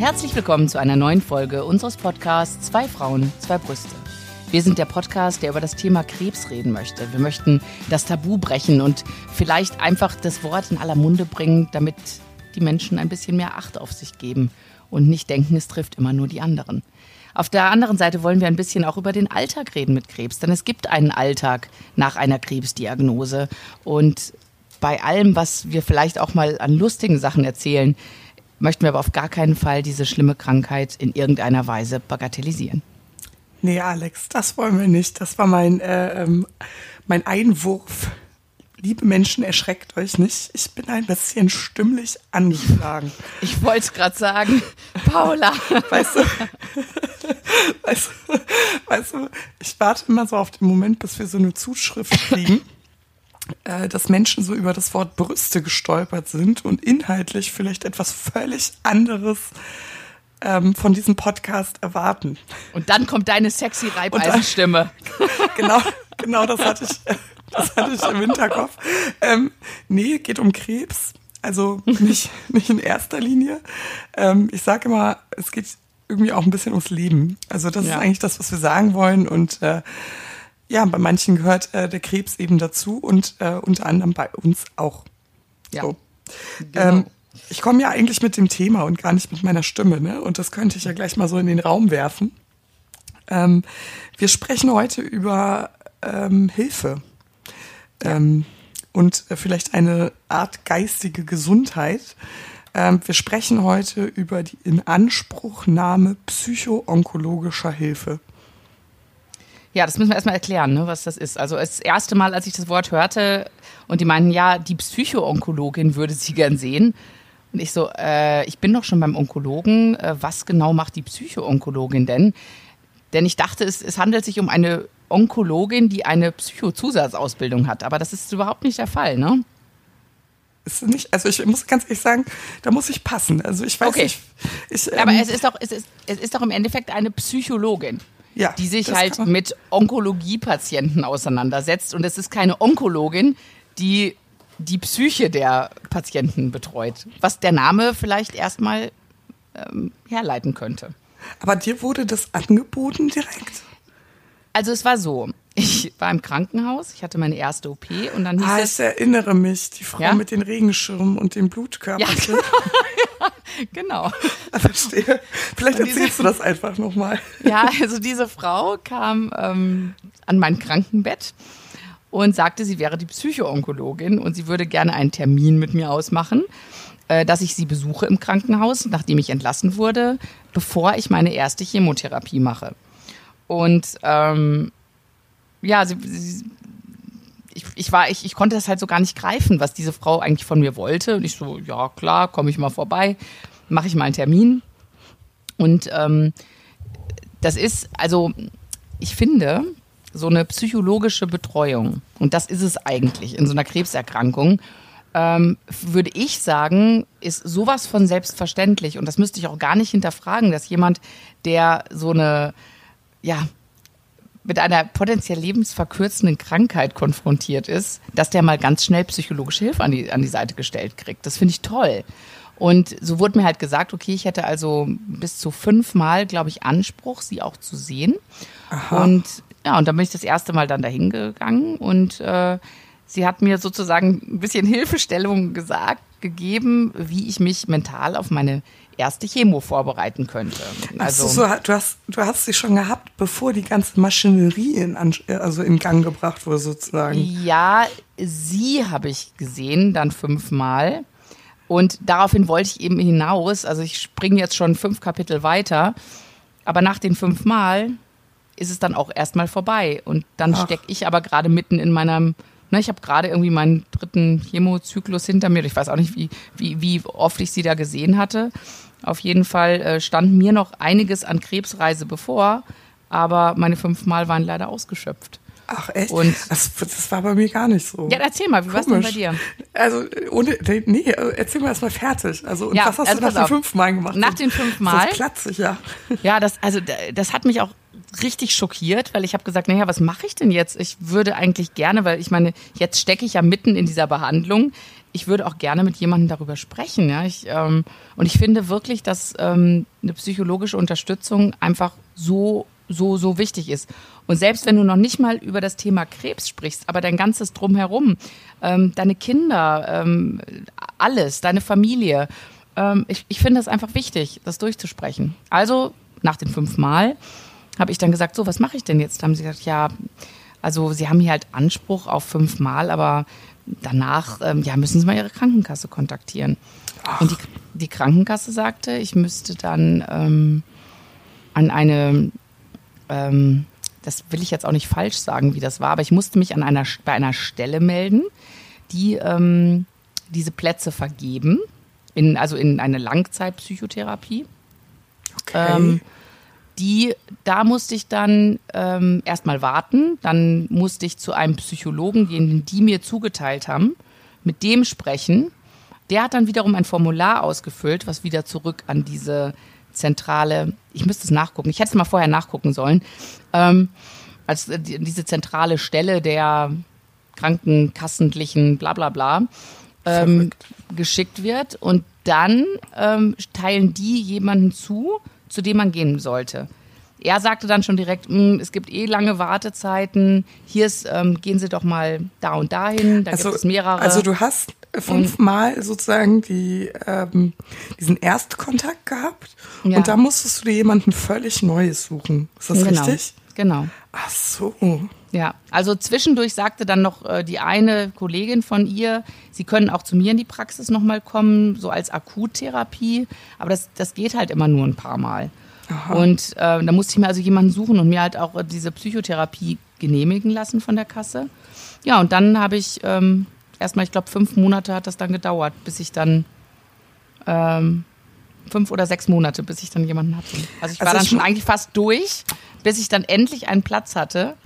Herzlich willkommen zu einer neuen Folge unseres Podcasts Zwei Frauen, zwei Brüste. Wir sind der Podcast, der über das Thema Krebs reden möchte. Wir möchten das Tabu brechen und vielleicht einfach das Wort in aller Munde bringen, damit die Menschen ein bisschen mehr Acht auf sich geben und nicht denken, es trifft immer nur die anderen. Auf der anderen Seite wollen wir ein bisschen auch über den Alltag reden mit Krebs, denn es gibt einen Alltag nach einer Krebsdiagnose. Und bei allem, was wir vielleicht auch mal an lustigen Sachen erzählen, möchten wir aber auf gar keinen Fall diese schlimme Krankheit in irgendeiner Weise bagatellisieren. Nee, Alex, das wollen wir nicht. Das war mein, äh, ähm, mein Einwurf. Liebe Menschen, erschreckt euch nicht. Ich bin ein bisschen stimmlich angeschlagen. Ich wollte es gerade sagen. Paula. Weißt du, weißt, du, weißt du, ich warte immer so auf den Moment, bis wir so eine Zuschrift kriegen, dass Menschen so über das Wort Brüste gestolpert sind und inhaltlich vielleicht etwas völlig anderes ähm, von diesem Podcast erwarten. Und dann kommt deine sexy Reibeisenstimme. genau, genau, das hatte ich, das hatte ich im Hinterkopf. Ähm, nee, geht um Krebs. Also nicht, nicht in erster Linie. Ähm, ich sage immer, es geht irgendwie auch ein bisschen ums Leben. Also das ja. ist eigentlich das, was wir sagen wollen. Und äh, ja, bei manchen gehört äh, der Krebs eben dazu und äh, unter anderem bei uns auch. Ja. So. Genau. Ähm, ich komme ja eigentlich mit dem Thema und gar nicht mit meiner Stimme, ne? Und das könnte ich ja gleich mal so in den Raum werfen. Ähm, wir sprechen heute über ähm, Hilfe ähm, und äh, vielleicht eine Art geistige Gesundheit. Ähm, wir sprechen heute über die Inanspruchnahme psychoonkologischer Hilfe. Ja, das müssen wir erstmal erklären, ne, was das ist. Also das erste Mal, als ich das Wort hörte und die meinten, ja, die Psychoonkologin würde sie gern sehen, und ich so, äh, ich bin doch schon beim Onkologen. Äh, was genau macht die Psychoonkologin denn? Denn ich dachte, es, es handelt sich um eine Onkologin, die eine Psychozusatzausbildung hat. Aber das ist überhaupt nicht der Fall, ne? Ist nicht, also ich muss ganz ehrlich sagen, da muss ich passen. Also ich weiß okay. nicht. Ich, ähm, Aber es ist doch, es ist, es ist doch im Endeffekt eine Psychologin. Ja, die sich halt mit Onkologie-Patienten auseinandersetzt. Und es ist keine Onkologin, die die Psyche der Patienten betreut, was der Name vielleicht erstmal ähm, herleiten könnte. Aber dir wurde das angeboten direkt? Also es war so, ich war im Krankenhaus, ich hatte meine erste OP und dann hieß ah, es... ich erinnere mich, die Frau ja? mit den Regenschirmen und den Blutkörperchen. Ja, genau. Ah, verstehe. Vielleicht und erzählst diese, du das einfach nochmal. Ja, also diese Frau kam ähm, an mein Krankenbett und sagte, sie wäre die Psychoonkologin und sie würde gerne einen Termin mit mir ausmachen, äh, dass ich sie besuche im Krankenhaus, nachdem ich entlassen wurde, bevor ich meine erste Chemotherapie mache. Und ähm, ja, sie, sie, ich, ich, war, ich, ich konnte das halt so gar nicht greifen, was diese Frau eigentlich von mir wollte. Und ich so, ja klar, komme ich mal vorbei, mache ich mal einen Termin. Und ähm, das ist, also ich finde, so eine psychologische Betreuung, und das ist es eigentlich in so einer Krebserkrankung, ähm, würde ich sagen, ist sowas von selbstverständlich. Und das müsste ich auch gar nicht hinterfragen, dass jemand, der so eine, ja, mit einer potenziell lebensverkürzenden Krankheit konfrontiert ist, dass der mal ganz schnell psychologische Hilfe an die, an die Seite gestellt kriegt. Das finde ich toll. Und so wurde mir halt gesagt, okay, ich hätte also bis zu fünfmal, glaube ich, Anspruch, sie auch zu sehen. Aha. Und ja, und dann bin ich das erste Mal dann dahin gegangen und äh, sie hat mir sozusagen ein bisschen Hilfestellung gesagt, gegeben, wie ich mich mental auf meine erste Chemo vorbereiten könnte. Also so, du hast du hast sie schon gehabt, bevor die ganze Maschinerie in, also in Gang gebracht wurde sozusagen. Ja, sie habe ich gesehen dann fünfmal und daraufhin wollte ich eben hinaus. Also ich springe jetzt schon fünf Kapitel weiter, aber nach den fünfmal ist es dann auch erstmal vorbei. Und dann stecke ich aber gerade mitten in meinem, ne, ich habe gerade irgendwie meinen dritten Chemozyklus hinter mir. Ich weiß auch nicht, wie, wie, wie oft ich sie da gesehen hatte. Auf jeden Fall äh, stand mir noch einiges an Krebsreise bevor, aber meine fünf Mal waren leider ausgeschöpft. Ach echt? Und das, das war bei mir gar nicht so. Ja, erzähl mal, wie war es denn bei dir? Also, ohne, nee, erzähl mal erstmal fertig. Also, und ja, was hast also du nach den fünf Mal gemacht? Nach den fünf Mal? Das platzig, ja. Ja, das, also, das hat mich auch richtig schockiert, weil ich habe gesagt, naja, was mache ich denn jetzt? Ich würde eigentlich gerne, weil ich meine, jetzt stecke ich ja mitten in dieser Behandlung. Ich würde auch gerne mit jemandem darüber sprechen. Ja? Ich, ähm, und ich finde wirklich, dass ähm, eine psychologische Unterstützung einfach so so, so wichtig ist. Und selbst wenn du noch nicht mal über das Thema Krebs sprichst, aber dein ganzes Drumherum, ähm, deine Kinder, ähm, alles, deine Familie, ähm, ich, ich finde es einfach wichtig, das durchzusprechen. Also nach den fünf Mal habe ich dann gesagt, so, was mache ich denn jetzt? Da haben sie gesagt, ja, also sie haben hier halt Anspruch auf fünf Mal, aber danach, ähm, ja, müssen sie mal ihre Krankenkasse kontaktieren. Ach. Und die, die Krankenkasse sagte, ich müsste dann ähm, an eine ähm, das will ich jetzt auch nicht falsch sagen, wie das war, aber ich musste mich an einer, bei einer Stelle melden, die ähm, diese Plätze vergeben, in, also in eine Langzeitpsychotherapie. Okay. Die, da musste ich dann ähm, erstmal warten, dann musste ich zu einem Psychologen gehen, den die mir zugeteilt haben, mit dem sprechen. Der hat dann wiederum ein Formular ausgefüllt, was wieder zurück an diese zentrale, ich müsste es nachgucken, ich hätte es mal vorher nachgucken sollen, ähm, als äh, diese zentrale Stelle der krankenkassentlichen bla bla bla ähm, geschickt wird. Und dann ähm, teilen die jemanden zu, zu dem man gehen sollte. Er sagte dann schon direkt, hm, es gibt eh lange Wartezeiten, hier ist, ähm, gehen Sie doch mal da und dahin, da also, gibt es mehrere. Also du hast fünfmal sozusagen die, ähm, diesen Erstkontakt gehabt ja. und da musstest du dir jemanden völlig Neues suchen. Ist das genau. richtig? Genau. Ach so. Ja, also zwischendurch sagte dann noch äh, die eine Kollegin von ihr, sie können auch zu mir in die Praxis nochmal kommen, so als Akuttherapie, aber das, das geht halt immer nur ein paar Mal. Aha. Und äh, da musste ich mir also jemanden suchen und mir halt auch diese Psychotherapie genehmigen lassen von der Kasse. Ja, und dann habe ich ähm, erstmal, ich glaube, fünf Monate hat das dann gedauert, bis ich dann ähm, fünf oder sechs Monate, bis ich dann jemanden hatte. Also ich war also dann schon eigentlich fast durch, bis ich dann endlich einen Platz hatte,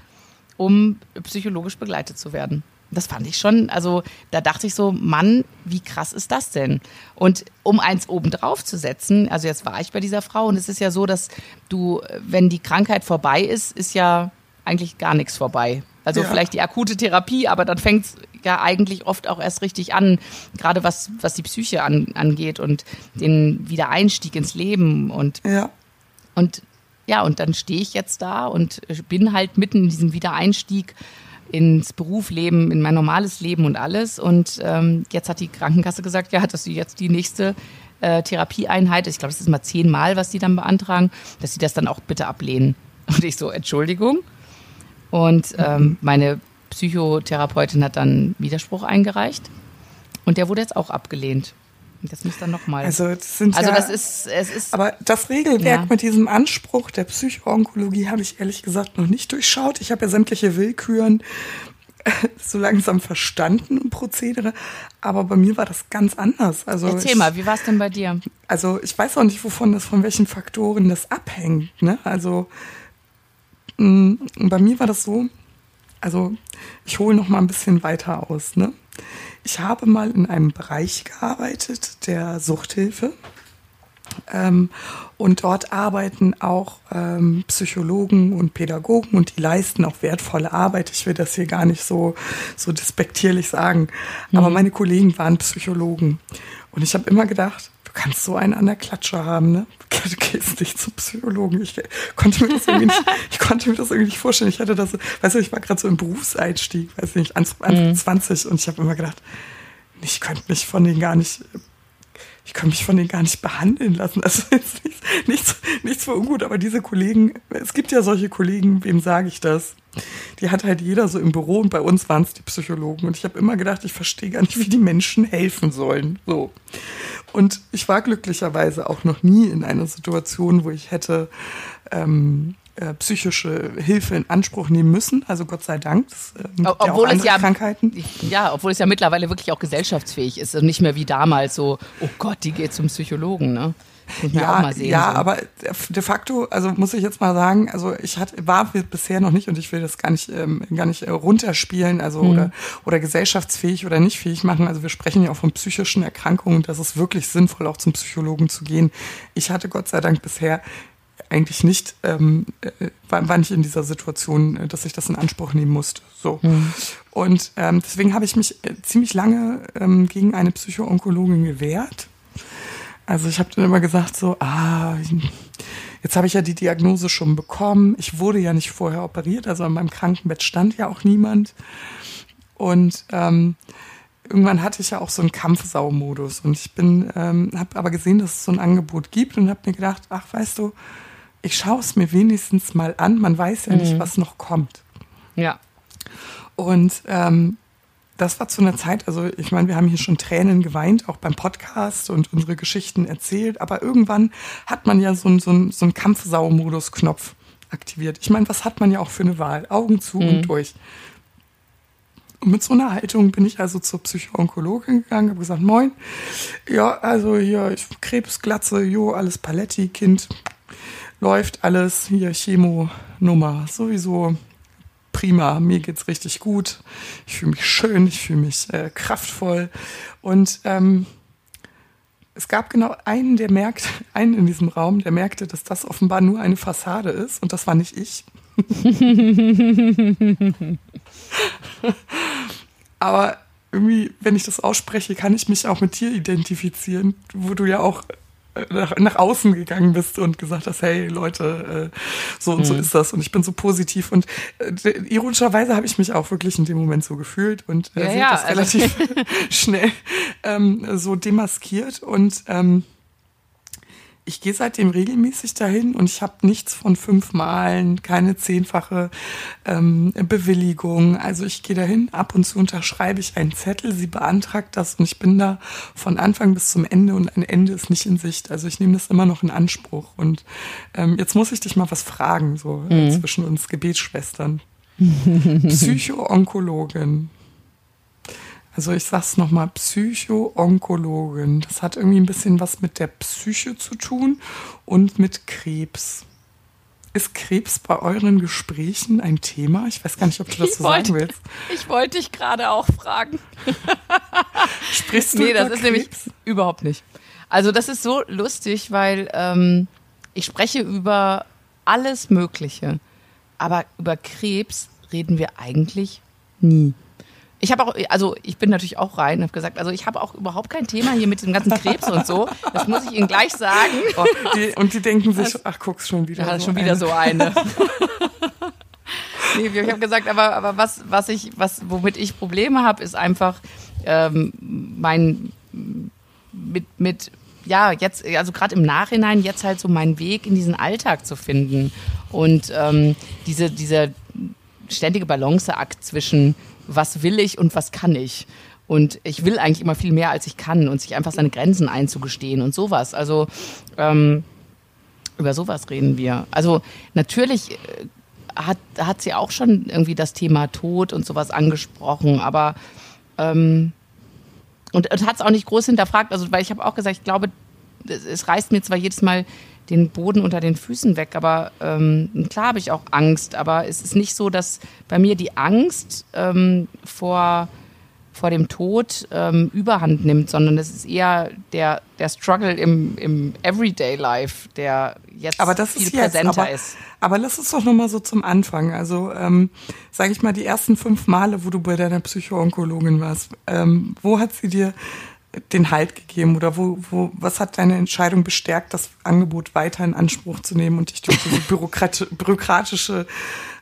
um psychologisch begleitet zu werden. Das fand ich schon, also da dachte ich so, Mann, wie krass ist das denn? Und um eins obendrauf zu setzen, also jetzt war ich bei dieser Frau und es ist ja so, dass du, wenn die Krankheit vorbei ist, ist ja eigentlich gar nichts vorbei. Also ja. vielleicht die akute Therapie, aber dann fängt es ja eigentlich oft auch erst richtig an, gerade was, was die Psyche an, angeht und den Wiedereinstieg ins Leben und, ja. und ja, und dann stehe ich jetzt da und bin halt mitten in diesem Wiedereinstieg ins Berufsleben, in mein normales Leben und alles. Und ähm, jetzt hat die Krankenkasse gesagt, ja, dass sie jetzt die nächste äh, Therapieeinheit, ich glaube, es ist mal zehnmal, was sie dann beantragen, dass sie das dann auch bitte ablehnen. Und ich so, Entschuldigung. Und ähm, meine Psychotherapeutin hat dann Widerspruch eingereicht und der wurde jetzt auch abgelehnt. Das muss dann nochmal. Also, das sind also ja, das ist, es ist. Aber das Regelwerk ja. mit diesem Anspruch der Psychoonkologie habe ich ehrlich gesagt noch nicht durchschaut. Ich habe ja sämtliche Willküren so langsam verstanden und Prozedere, aber bei mir war das ganz anders. Also Erzähl ich, mal, wie war es denn bei dir? Also ich weiß auch nicht, wovon das, von welchen Faktoren das abhängt. Ne? Also Mm, bei mir war das so, also ich hole noch mal ein bisschen weiter aus. Ne? Ich habe mal in einem Bereich gearbeitet, der Suchthilfe. Ähm, und dort arbeiten auch ähm, Psychologen und Pädagogen und die leisten auch wertvolle Arbeit. Ich will das hier gar nicht so, so despektierlich sagen. Mhm. Aber meine Kollegen waren Psychologen. Und ich habe immer gedacht, kannst so einen an der Klatsche haben, ne? Du gehst nicht zum Psychologen. Ich konnte mir das irgendwie nicht, ich konnte mir das irgendwie nicht vorstellen. Ich hatte das, weißt du, ich war gerade so im Berufseinstieg, weiß nicht, Anfang mhm. 20 und ich habe immer gedacht, ich könnte mich von denen gar nicht ich kann mich von denen gar nicht behandeln lassen. Also jetzt nichts, nichts, nichts für ungut, aber diese Kollegen, es gibt ja solche Kollegen, wem sage ich das? Die hat halt jeder so im Büro und bei uns waren es die Psychologen. Und ich habe immer gedacht, ich verstehe gar nicht, wie die Menschen helfen sollen. So. Und ich war glücklicherweise auch noch nie in einer Situation, wo ich hätte ähm, äh, psychische Hilfe in Anspruch nehmen müssen. Also Gott sei Dank. Das, äh, obwohl ja es ja Krankheiten. Ja, obwohl es ja mittlerweile wirklich auch gesellschaftsfähig ist und nicht mehr wie damals so, oh Gott, die geht zum Psychologen, ne? ja, sehen, ja, so. aber de facto, also muss ich jetzt mal sagen, also ich hatte, war bisher noch nicht und ich will das gar nicht, ähm, gar nicht äh, runterspielen, also mhm. oder, oder gesellschaftsfähig oder nicht fähig machen. Also wir sprechen ja auch von psychischen Erkrankungen und das ist wirklich sinnvoll, auch zum Psychologen zu gehen. Ich hatte Gott sei Dank bisher eigentlich nicht, ähm, äh, war, war nicht in dieser Situation, äh, dass ich das in Anspruch nehmen musste. So. Mhm. Und ähm, deswegen habe ich mich äh, ziemlich lange ähm, gegen eine Psychoonkologin gewehrt. Also ich habe dann immer gesagt so, ah, jetzt habe ich ja die Diagnose schon bekommen. Ich wurde ja nicht vorher operiert, also an meinem Krankenbett stand ja auch niemand. Und ähm, irgendwann hatte ich ja auch so einen Kampfsau-Modus und ich bin, ähm, habe aber gesehen, dass es so ein Angebot gibt und habe mir gedacht, ach, weißt du, ich schaue es mir wenigstens mal an. Man weiß ja nicht, mhm. was noch kommt. Ja. Und ähm, das war zu einer Zeit, also ich meine, wir haben hier schon Tränen geweint, auch beim Podcast und unsere Geschichten erzählt, aber irgendwann hat man ja so einen so so ein Kampfsau-Modus-Knopf aktiviert. Ich meine, was hat man ja auch für eine Wahl? Augen zu mhm. und durch. Und mit so einer Haltung bin ich also zur Psychoonkologin gegangen, habe gesagt, moin, ja, also hier, ich, Krebsglatze, jo, alles Paletti, Kind, läuft alles, hier Chemo-Nummer, sowieso prima, mir geht's richtig gut, ich fühle mich schön, ich fühle mich äh, kraftvoll. Und ähm, es gab genau einen, der merkt, einen in diesem Raum, der merkte, dass das offenbar nur eine Fassade ist. Und das war nicht ich. Aber irgendwie, wenn ich das ausspreche, kann ich mich auch mit dir identifizieren, wo du ja auch nach, nach außen gegangen bist und gesagt hast, hey Leute, äh, so und mhm. so ist das und ich bin so positiv und äh, ironischerweise habe ich mich auch wirklich in dem Moment so gefühlt und äh, ja, ja, das also relativ schnell ähm, so demaskiert und ähm, ich gehe seitdem regelmäßig dahin und ich habe nichts von fünf Malen, keine zehnfache ähm, Bewilligung. Also ich gehe dahin, ab und zu unterschreibe ich einen Zettel, sie beantragt das und ich bin da von Anfang bis zum Ende und ein Ende ist nicht in Sicht. Also ich nehme das immer noch in Anspruch. Und ähm, jetzt muss ich dich mal was fragen, so äh, mhm. zwischen uns Gebetsschwestern. Psychoonkologin. Also ich sag's nochmal, Psycho-Onkologin. Das hat irgendwie ein bisschen was mit der Psyche zu tun und mit Krebs. Ist Krebs bei euren Gesprächen ein Thema? Ich weiß gar nicht, ob du das ich so wollte, sagen willst. Ich wollte dich gerade auch fragen. Sprichst du Nee, das ist Krebs? nämlich überhaupt nicht. Also das ist so lustig, weil ähm, ich spreche über alles Mögliche. Aber über Krebs reden wir eigentlich nie. Ich habe auch, also ich bin natürlich auch rein und habe gesagt, also ich habe auch überhaupt kein Thema hier mit dem ganzen Krebs und so. Das muss ich Ihnen gleich sagen. Oh, die, und die denken sich, ach guck's schon wieder. Ja, so schon eine. wieder so eine. nee, ich habe gesagt, aber, aber was, was ich, was, womit ich Probleme habe, ist einfach ähm, mein mit, mit ja, jetzt, also gerade im Nachhinein, jetzt halt so meinen Weg in diesen Alltag zu finden. Und ähm, diese, dieser ständige Balanceakt zwischen was will ich und was kann ich. Und ich will eigentlich immer viel mehr, als ich kann und sich einfach seine Grenzen einzugestehen und sowas. Also ähm, über sowas reden wir. Also natürlich äh, hat, hat sie auch schon irgendwie das Thema Tod und sowas angesprochen, aber ähm, und, und hat es auch nicht groß hinterfragt, also weil ich habe auch gesagt, ich glaube, es, es reißt mir zwar jedes Mal den Boden unter den Füßen weg. Aber ähm, klar habe ich auch Angst, aber es ist nicht so, dass bei mir die Angst ähm, vor, vor dem Tod ähm, überhand nimmt, sondern es ist eher der, der Struggle im, im Everyday Life, der jetzt aber das viel ist präsenter aber, ist. Aber lass es doch nochmal so zum Anfang. Also ähm, sage ich mal, die ersten fünf Male, wo du bei deiner Psychoonkologin warst, ähm, wo hat sie dir den Halt gegeben oder wo, wo, was hat deine Entscheidung bestärkt, das Angebot weiter in Anspruch zu nehmen und dich durch diese bürokratische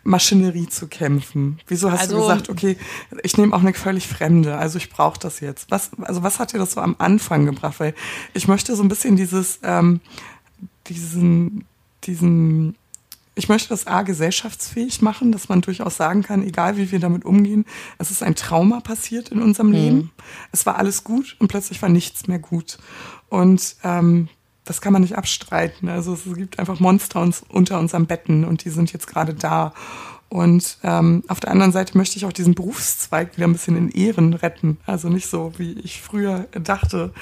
Maschinerie zu kämpfen? Wieso hast also, du gesagt, okay, ich nehme auch eine völlig Fremde, also ich brauche das jetzt? Was, also was hat dir das so am Anfang gebracht? Weil ich möchte so ein bisschen dieses, ähm, diesen, diesen ich möchte das A gesellschaftsfähig machen, dass man durchaus sagen kann, egal wie wir damit umgehen, es ist ein Trauma passiert in unserem mhm. Leben. Es war alles gut und plötzlich war nichts mehr gut. Und ähm, das kann man nicht abstreiten. Also es gibt einfach Monster uns, unter unseren Betten und die sind jetzt gerade da. Und ähm, auf der anderen Seite möchte ich auch diesen Berufszweig wieder ein bisschen in Ehren retten. Also nicht so, wie ich früher dachte,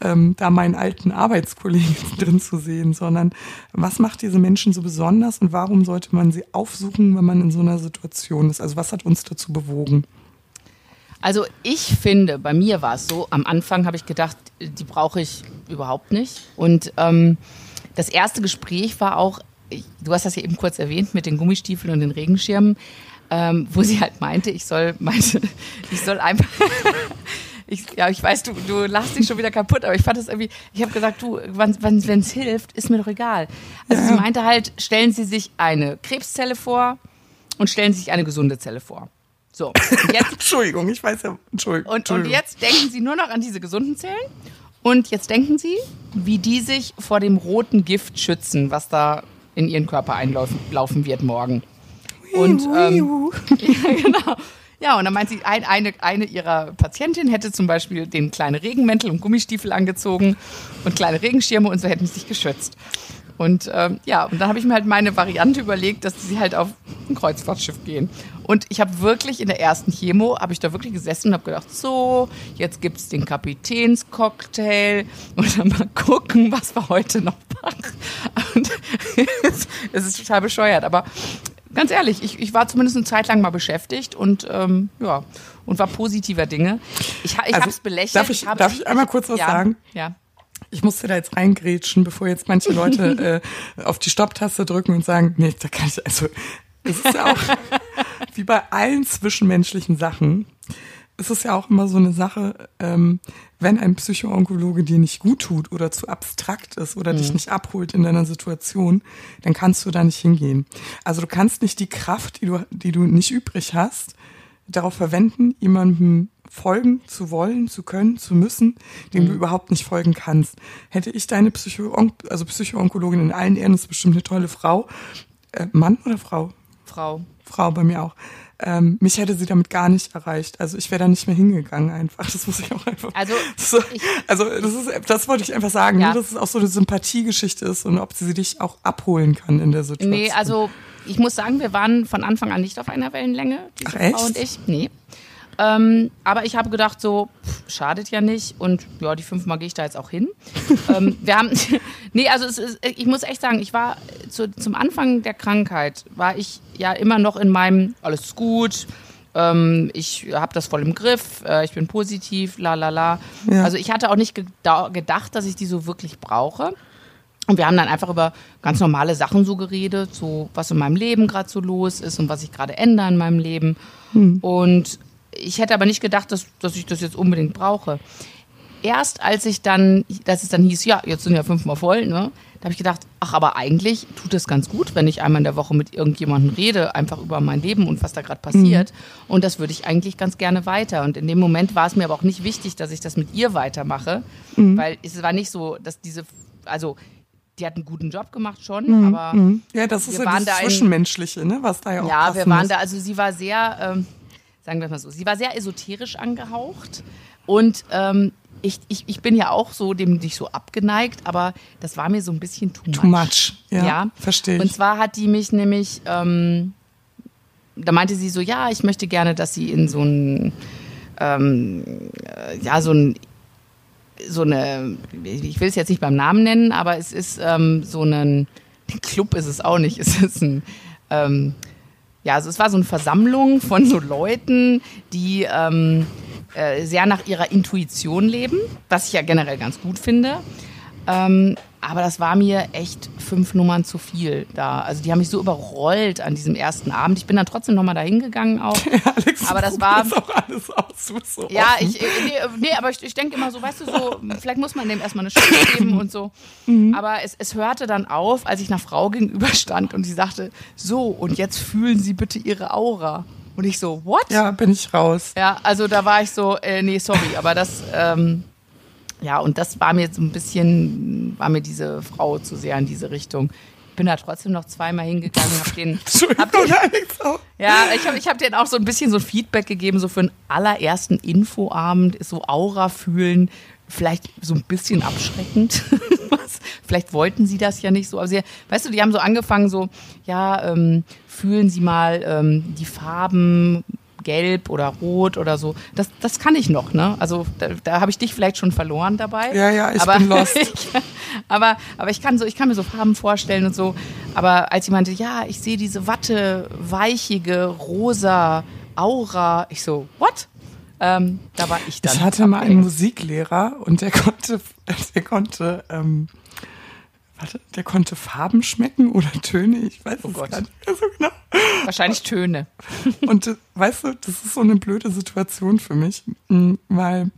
ähm, da meinen alten Arbeitskollegen drin zu sehen, sondern was macht diese Menschen so besonders und warum sollte man sie aufsuchen, wenn man in so einer Situation ist? Also was hat uns dazu bewogen? Also ich finde, bei mir war es so, am Anfang habe ich gedacht, die brauche ich überhaupt nicht. Und ähm, das erste Gespräch war auch du hast das ja eben kurz erwähnt mit den Gummistiefeln und den Regenschirmen, ähm, wo sie halt meinte, ich soll, meinte, ich soll einfach. Ich, ja, ich weiß, du, du lachst dich schon wieder kaputt, aber ich fand das irgendwie, ich habe gesagt, du, wenn es hilft, ist mir doch egal. Also ja. sie meinte halt, stellen Sie sich eine Krebszelle vor und stellen Sie sich eine gesunde Zelle vor. So, jetzt, Entschuldigung, ich weiß ja, Entschuldigung. Und, und jetzt denken Sie nur noch an diese gesunden Zellen und jetzt denken Sie, wie die sich vor dem roten Gift schützen, was da in ihren Körper einlaufen wird morgen. Und ähm, ja, genau. Ja, und dann meint sie, ein, eine, eine ihrer Patientinnen hätte zum Beispiel den kleinen Regenmäntel und Gummistiefel angezogen und kleine Regenschirme und so hätten sie sich geschützt. Und ähm, ja, und dann habe ich mir halt meine Variante überlegt, dass sie halt auf ein Kreuzfahrtschiff gehen. Und ich habe wirklich in der ersten Chemo, habe ich da wirklich gesessen und habe gedacht, so, jetzt gibt es den Kapitänscocktail und dann mal gucken, was wir heute noch machen. Und es ist total bescheuert, aber ganz ehrlich, ich, ich war zumindest eine Zeit lang mal beschäftigt und ähm, ja, und war positiver Dinge. Ich, ich also, habe es belächelt. Darf ich, darf ich einmal kurz was ja, sagen? Ja. Ich musste da jetzt reingrätschen, bevor jetzt manche Leute äh, auf die Stopptaste drücken und sagen, nee, da kann ich, also, es ist ja auch wie bei allen zwischenmenschlichen Sachen, es ist ja auch immer so eine Sache, ähm, wenn ein Psychoonkologe dir nicht gut tut oder zu abstrakt ist oder mhm. dich nicht abholt in deiner Situation, dann kannst du da nicht hingehen. Also du kannst nicht die Kraft, die du, die du nicht übrig hast, darauf verwenden, jemandem folgen zu wollen, zu können, zu müssen, dem mhm. du überhaupt nicht folgen kannst. Hätte ich deine Psycho also Psychoonkologin in allen Ehren, ist bestimmt eine tolle Frau. Äh, Mann oder Frau? Frau. Frau bei mir auch. Ähm, mich hätte sie damit gar nicht erreicht. Also ich wäre da nicht mehr hingegangen einfach. Das muss ich auch einfach. Also, so, ich, also das ist, das wollte ich einfach sagen, ja. ne, dass es auch so eine Sympathiegeschichte ist und ob sie dich auch abholen kann in der Situation. Nee, also ich muss sagen, wir waren von Anfang an nicht auf einer Wellenlänge, diese Ach, Frau und ich. Nee. Ähm, aber ich habe gedacht, so, pff, schadet ja nicht. Und ja, die fünfmal gehe ich da jetzt auch hin. ähm, wir haben, nee, also ist, ich muss echt sagen, ich war zu, zum Anfang der Krankheit, war ich ja immer noch in meinem, alles ist gut, ähm, ich habe das voll im Griff, äh, ich bin positiv, la la la. Also ich hatte auch nicht gedacht, dass ich die so wirklich brauche. Und wir haben dann einfach über ganz normale Sachen so geredet, so was in meinem Leben gerade so los ist und was ich gerade ändere in meinem Leben. Hm. Und ich hätte aber nicht gedacht, dass, dass ich das jetzt unbedingt brauche. Erst als ich dann, dass es dann hieß, ja, jetzt sind ja fünfmal voll, ne? Da habe ich gedacht, ach, aber eigentlich tut es ganz gut, wenn ich einmal in der Woche mit irgendjemandem rede, einfach über mein Leben und was da gerade passiert. Mhm. Und das würde ich eigentlich ganz gerne weiter. Und in dem Moment war es mir aber auch nicht wichtig, dass ich das mit ihr weitermache, mhm. weil es war nicht so, dass diese, also die hat einen guten Job gemacht schon, mhm. aber mhm. ja, das ist so das Zwischenmenschliche, ne, was da ja auch Ja, wir waren ist. da, also sie war sehr ähm, sagen wir mal so. Sie war sehr esoterisch angehaucht und ähm, ich, ich, ich bin ja auch so dem nicht so abgeneigt, aber das war mir so ein bisschen too much. Too much, ja, ja. verstehe ich. Und zwar hat die mich nämlich, ähm, da meinte sie so, ja, ich möchte gerne, dass sie in so ein, ähm, äh, ja, so ein so eine, ich will es jetzt nicht beim Namen nennen, aber es ist ähm, so ein Club ist es auch nicht. Es ist ein, ähm, ja, also es war so eine Versammlung von so Leuten, die ähm, äh, sehr nach ihrer Intuition leben, was ich ja generell ganz gut finde. Ähm, aber das war mir echt fünf Nummern zu viel da. Also die haben mich so überrollt an diesem ersten Abend. Ich bin dann trotzdem nochmal dahin gegangen auch. Ja, Alex, aber das war. Das auch alles aus, so ja, ich, nee, nee, aber ich, ich denke immer so, weißt du, so, vielleicht muss man dem erstmal eine Chance geben und so. Mhm. Aber es, es hörte dann auf, als ich einer Frau gegenüberstand und sie sagte, so, und jetzt fühlen Sie bitte Ihre Aura. Und ich so, what? Ja, bin ich raus. Ja, also da war ich so, äh, nee, sorry, aber das, ähm, ja, und das war mir so ein bisschen, war mir diese Frau zu sehr in diese Richtung. Ich bin da trotzdem noch zweimal hingegangen, hab den, hab den ja, ich habe ich hab denen auch so ein bisschen so Feedback gegeben, so für einen allerersten Infoabend ist so Aura fühlen, vielleicht so ein bisschen abschreckend. vielleicht wollten sie das ja nicht so. Aber sie, weißt du, die haben so angefangen, so, ja, ähm, fühlen Sie mal ähm, die Farben gelb oder rot oder so. Das, das kann ich noch, ne? Also da, da habe ich dich vielleicht schon verloren dabei. Ja, ja, ich aber, bin lost. ich, aber, aber ich kann so, ich kann mir so Farben vorstellen und so. Aber als jemand, ja, ich sehe diese Watte, weichige, rosa Aura, ich so, what? Ähm, da war ich dann. Ich hatte mal einen Musiklehrer und der konnte, der konnte ähm, warte, der konnte Farben schmecken oder Töne, ich weiß Oh es Gott. gar nicht mehr so genau. Wahrscheinlich Töne. Und äh, weißt du, das ist so eine blöde Situation für mich, mh, weil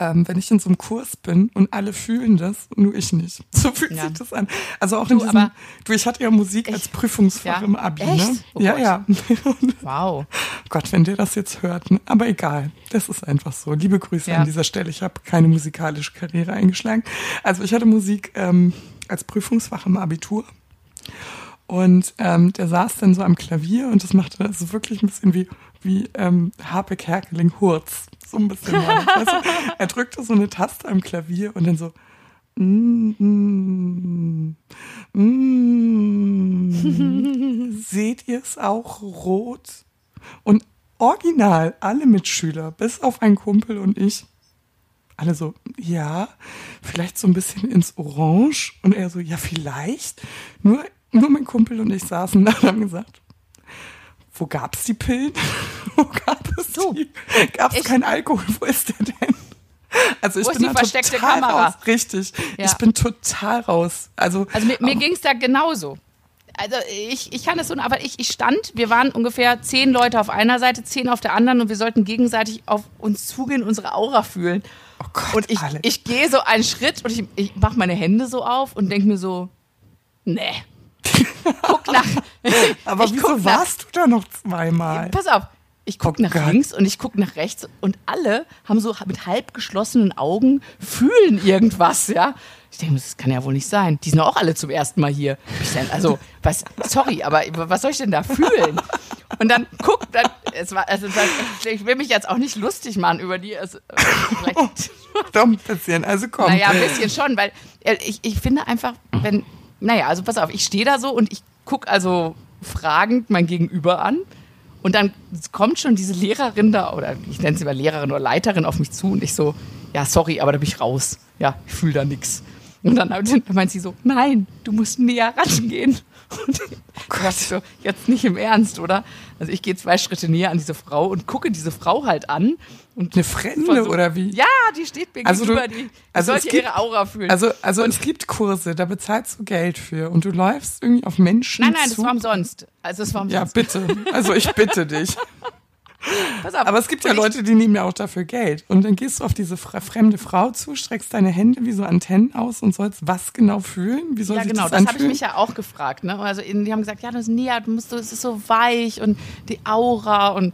ähm, wenn ich in so einem Kurs bin und alle fühlen das, nur ich nicht. So fühlt Ja. sich das an. Also auch in Du, diesem, aber- du, ich hatte ja Musik als Prüfungsfach Ja. im Abi, Echt? ne? Oh ja, Gott. ja. Wow. Gott, wenn der das jetzt hört, ne? aber egal, das ist einfach so. Liebe Grüße Ja. an dieser Stelle. Ich habe keine musikalische Karriere eingeschlagen. Also ich hatte Musik ähm, als Prüfungsfach im Abitur und ähm, der saß dann so am Klavier und das machte also wirklich ein bisschen wie wie ähm, Harpe Kerkeling Hurz, so ein bisschen. Du? Er drückte so eine Taste am Klavier und dann so mm, mm, mm, seht ihr es auch rot? Und original alle Mitschüler, bis auf einen Kumpel und ich, alle so, ja, vielleicht so ein bisschen ins Orange. Und er so, ja, vielleicht. Nur, nur mein Kumpel und ich saßen da und haben gesagt, wo gab's die Pillen? wo gab es Du, die? Gab es ich- keinen Alkohol? Wo ist der denn? Also ich Wo ist bin die da versteckte total Kamera? raus. Richtig. Ja. Ich bin total raus. Also, Also mir, mir ging es da genauso. Also ich, ich kann es so, aber ich, ich stand, wir waren ungefähr zehn Leute auf einer Seite, zehn auf der anderen und wir sollten gegenseitig auf uns zugehen, unsere Aura fühlen. Gott, Und ich, Alex. ich gehe so einen Schritt und ich, ich mache meine Hände so auf und denke mir so, nee. Guck nach. Aber ich wieso guck nach, warst du da noch zweimal? Pass auf. Ich gucke Oh nach Gott. links und ich gucke nach rechts und alle haben so mit halb geschlossenen Augen fühlen irgendwas, ja. Ich denke, das kann ja wohl nicht sein. Die sind auch alle zum ersten Mal hier. Also, was, sorry, aber was soll ich denn da fühlen? Und dann guckt, dann, es war, also, ich will mich jetzt auch nicht lustig machen über die. Also, Doch ein bisschen. Also komm. naja, ein bisschen schon, weil äh, ich, ich finde einfach, wenn, naja, also pass auf, ich stehe da so und ich gucke also fragend mein Gegenüber an und dann kommt schon diese Lehrerin da, oder ich nenne sie mal Lehrerin oder Leiterin auf mich zu und ich so, ja, sorry, aber da bin ich raus. Ja, ich fühle da nichts. Und dann, meint sie so, nein, du musst näher rangehen. Und ich dachte so, jetzt nicht im Ernst, oder? Also ich gehe zwei Schritte näher an diese Frau und gucke diese Frau halt an. Und Eine Fremde versuch- oder wie? Ja, die steht mir Also du- gegenüber, die, die also sollte gibt- ihre Aura fühlen. Also, also es gibt Kurse, da bezahlst du Geld für und du läufst irgendwie auf Menschen nein, nein, das zu. war umsonst. Also es war ja, umsonst. bitte. Also ich bitte dich. Pass auf. Aber es gibt ja Leute, die nehmen ja auch dafür Geld. Und dann gehst du auf diese fre- fremde Frau zu, streckst deine Hände wie so Antennen aus und sollst was genau fühlen? Wie soll Ja, genau, das das habe ich mich ja auch gefragt. Ne? Also die haben gesagt, ja, das ist näher, du musst, es ist so weich und die Aura und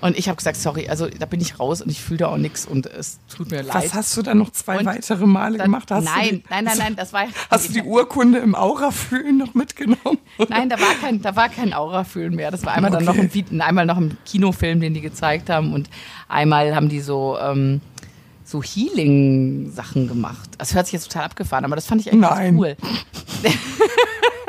und ich habe gesagt, sorry, also da bin ich raus und ich fühle da auch nichts und es tut mir leid. was hast du dann noch zwei Und weitere Male Dann- gemacht? Hast nein, die, nein, nein, nein, das war Hast du die Urkunde im Aura-Fühlen noch mitgenommen? Nein, da war kein, da war kein Aura-Fühlen mehr. Das war einmal dann noch Okay. im, einmal noch im Kinofilm, den die gezeigt haben und einmal haben die so ähm, so Healing-Sachen gemacht. Das hört sich jetzt total abgefahren, aber das fand ich echt ganz Nein. cool.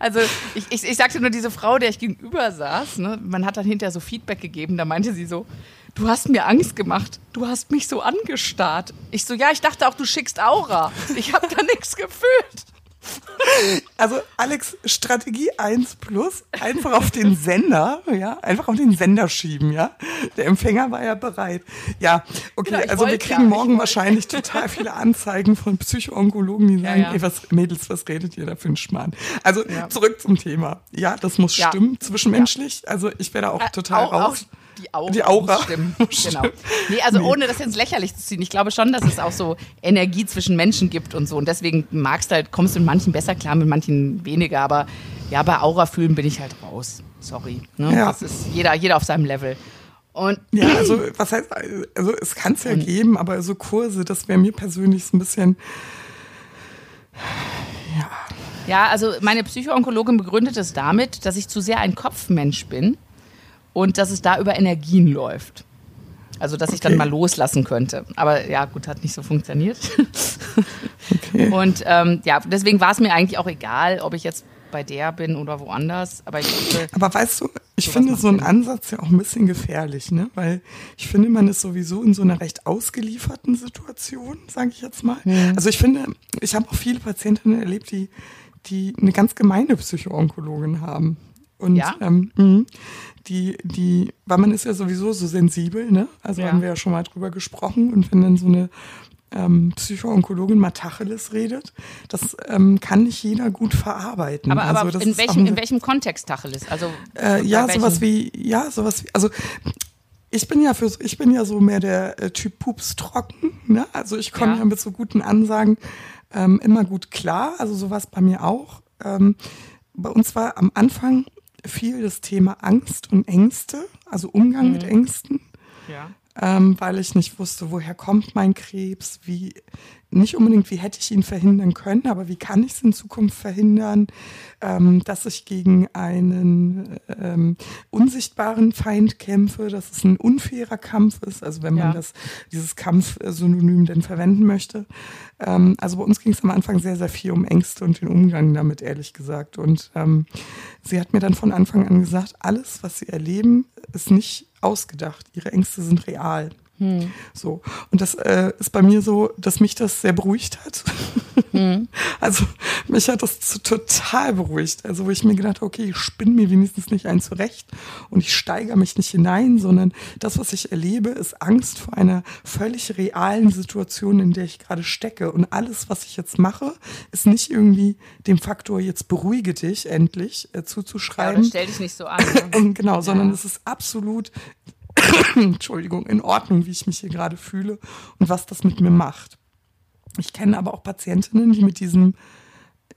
Also ich, ich, ich sagte nur, diese Frau, der ich gegenüber saß, ne, man hat dann hinterher so Feedback gegeben, da meinte sie so, du hast mir Angst gemacht, du hast mich so angestarrt. Ich so, ja, ich dachte auch, du schickst Aura. Ich habe da nichts gefühlt. Also Alex, Strategie 1 plus, einfach auf den Sender, ja, einfach auf den Sender schieben, ja. Der Empfänger war ja bereit. Ja, okay, Genau, also wir kriegen ja, morgen wahrscheinlich total viele Anzeigen von Psychoonkologen, die sagen, ja. ey, was, Mädels, was redet ihr da für einen Schmarrn? Also Ja. zurück zum Thema. Ja, das muss Ja. stimmen, zwischenmenschlich. Also ich werde auch total Äh, auch, raus. Auch die Aura. Die Aura. Stimmen. Genau. Nee, also Nee. ohne das ins Lächerlich zu ziehen. Ich glaube schon, dass es auch so Energie zwischen Menschen gibt und so. Und deswegen magst du halt, kommst du mit manchen besser klar, mit manchen weniger. Aber ja, bei Aura fühlen bin ich halt raus. Sorry. Ne? Ja. Das ist jeder, jeder auf seinem Level. Und Ja, also was heißt, also es kann es ja geben, aber so Kurse, das wäre mir persönlich so ein bisschen, Ja, also meine Psychoonkologin begründet es damit, dass ich zu sehr ein Kopfmensch bin und dass es da über Energien läuft. Also, dass ich dann Okay. mal loslassen könnte. Aber ja, gut, hat nicht so funktioniert. okay. Und ähm, ja, deswegen war es mir eigentlich auch egal, ob ich jetzt bei der bin oder woanders. Aber ich dachte, Aber weißt du, ich finde so einen Sinn. Ansatz ja auch ein bisschen gefährlich, ne? Weil ich finde, man ist sowieso in so einer recht ausgelieferten Situation, sage ich jetzt mal. Also ich finde, ich habe auch viele Patientinnen erlebt, die, die eine ganz gemeine Psychoonkologin haben. Und Ja? ähm, mh, die, die, weil man ist ja sowieso so sensibel, ne? Also Ja. haben wir ja schon mal drüber gesprochen. Und wenn dann so eine ähm, Psychoonkologin mal Tacheles redet, das ähm, kann nicht jeder gut verarbeiten. Aber, aber also in, welchem, in welchem Kontext Tacheles? Also äh, ja, sowas wie, ja, sowas wie, also ich bin ja für ich bin ja so mehr der äh, Typ Pups trocken, ne? Also ich komme ja. ja. mit so guten Ansagen ähm, immer gut klar. Also sowas bei mir auch. Ähm, bei uns war am Anfang viel das Thema Angst und Ängste, also Umgang mhm. mit Ängsten. Ja ähm, weil ich nicht wusste, woher kommt mein Krebs, wie nicht unbedingt, wie hätte ich ihn verhindern können, aber wie kann ich es in Zukunft verhindern, ähm, dass ich gegen einen ähm, unsichtbaren Feind kämpfe, dass es ein unfairer Kampf ist, also wenn man ja. das, dieses Kampfsynonym denn verwenden möchte. Ähm, also bei uns ging es am Anfang sehr, sehr viel um Ängste und den Umgang damit, ehrlich gesagt. Und ähm, sie hat mir dann von Anfang an gesagt, alles, was sie erleben, ist nicht ausgedacht. Ihre Ängste sind real. Hm. So. Und das äh, ist bei mir so, dass mich das sehr beruhigt hat. Hm. Also mich hat das total beruhigt. Also wo ich mir gedacht habe, okay, ich spinne mir wenigstens nicht ein zurecht und ich steigere mich nicht hinein, sondern das, was ich erlebe, ist Angst vor einer völlig realen Situation, in der ich gerade stecke. Und alles, was ich jetzt mache, ist nicht irgendwie dem Faktor, jetzt beruhige dich endlich äh, zuzuschreiben. Ja, stell dich nicht so an. Ne? genau, ja. sondern es ist absolut Entschuldigung, in Ordnung, wie ich mich hier gerade fühle und was das mit mir macht. Ich kenne aber auch Patientinnen, die mit diesem,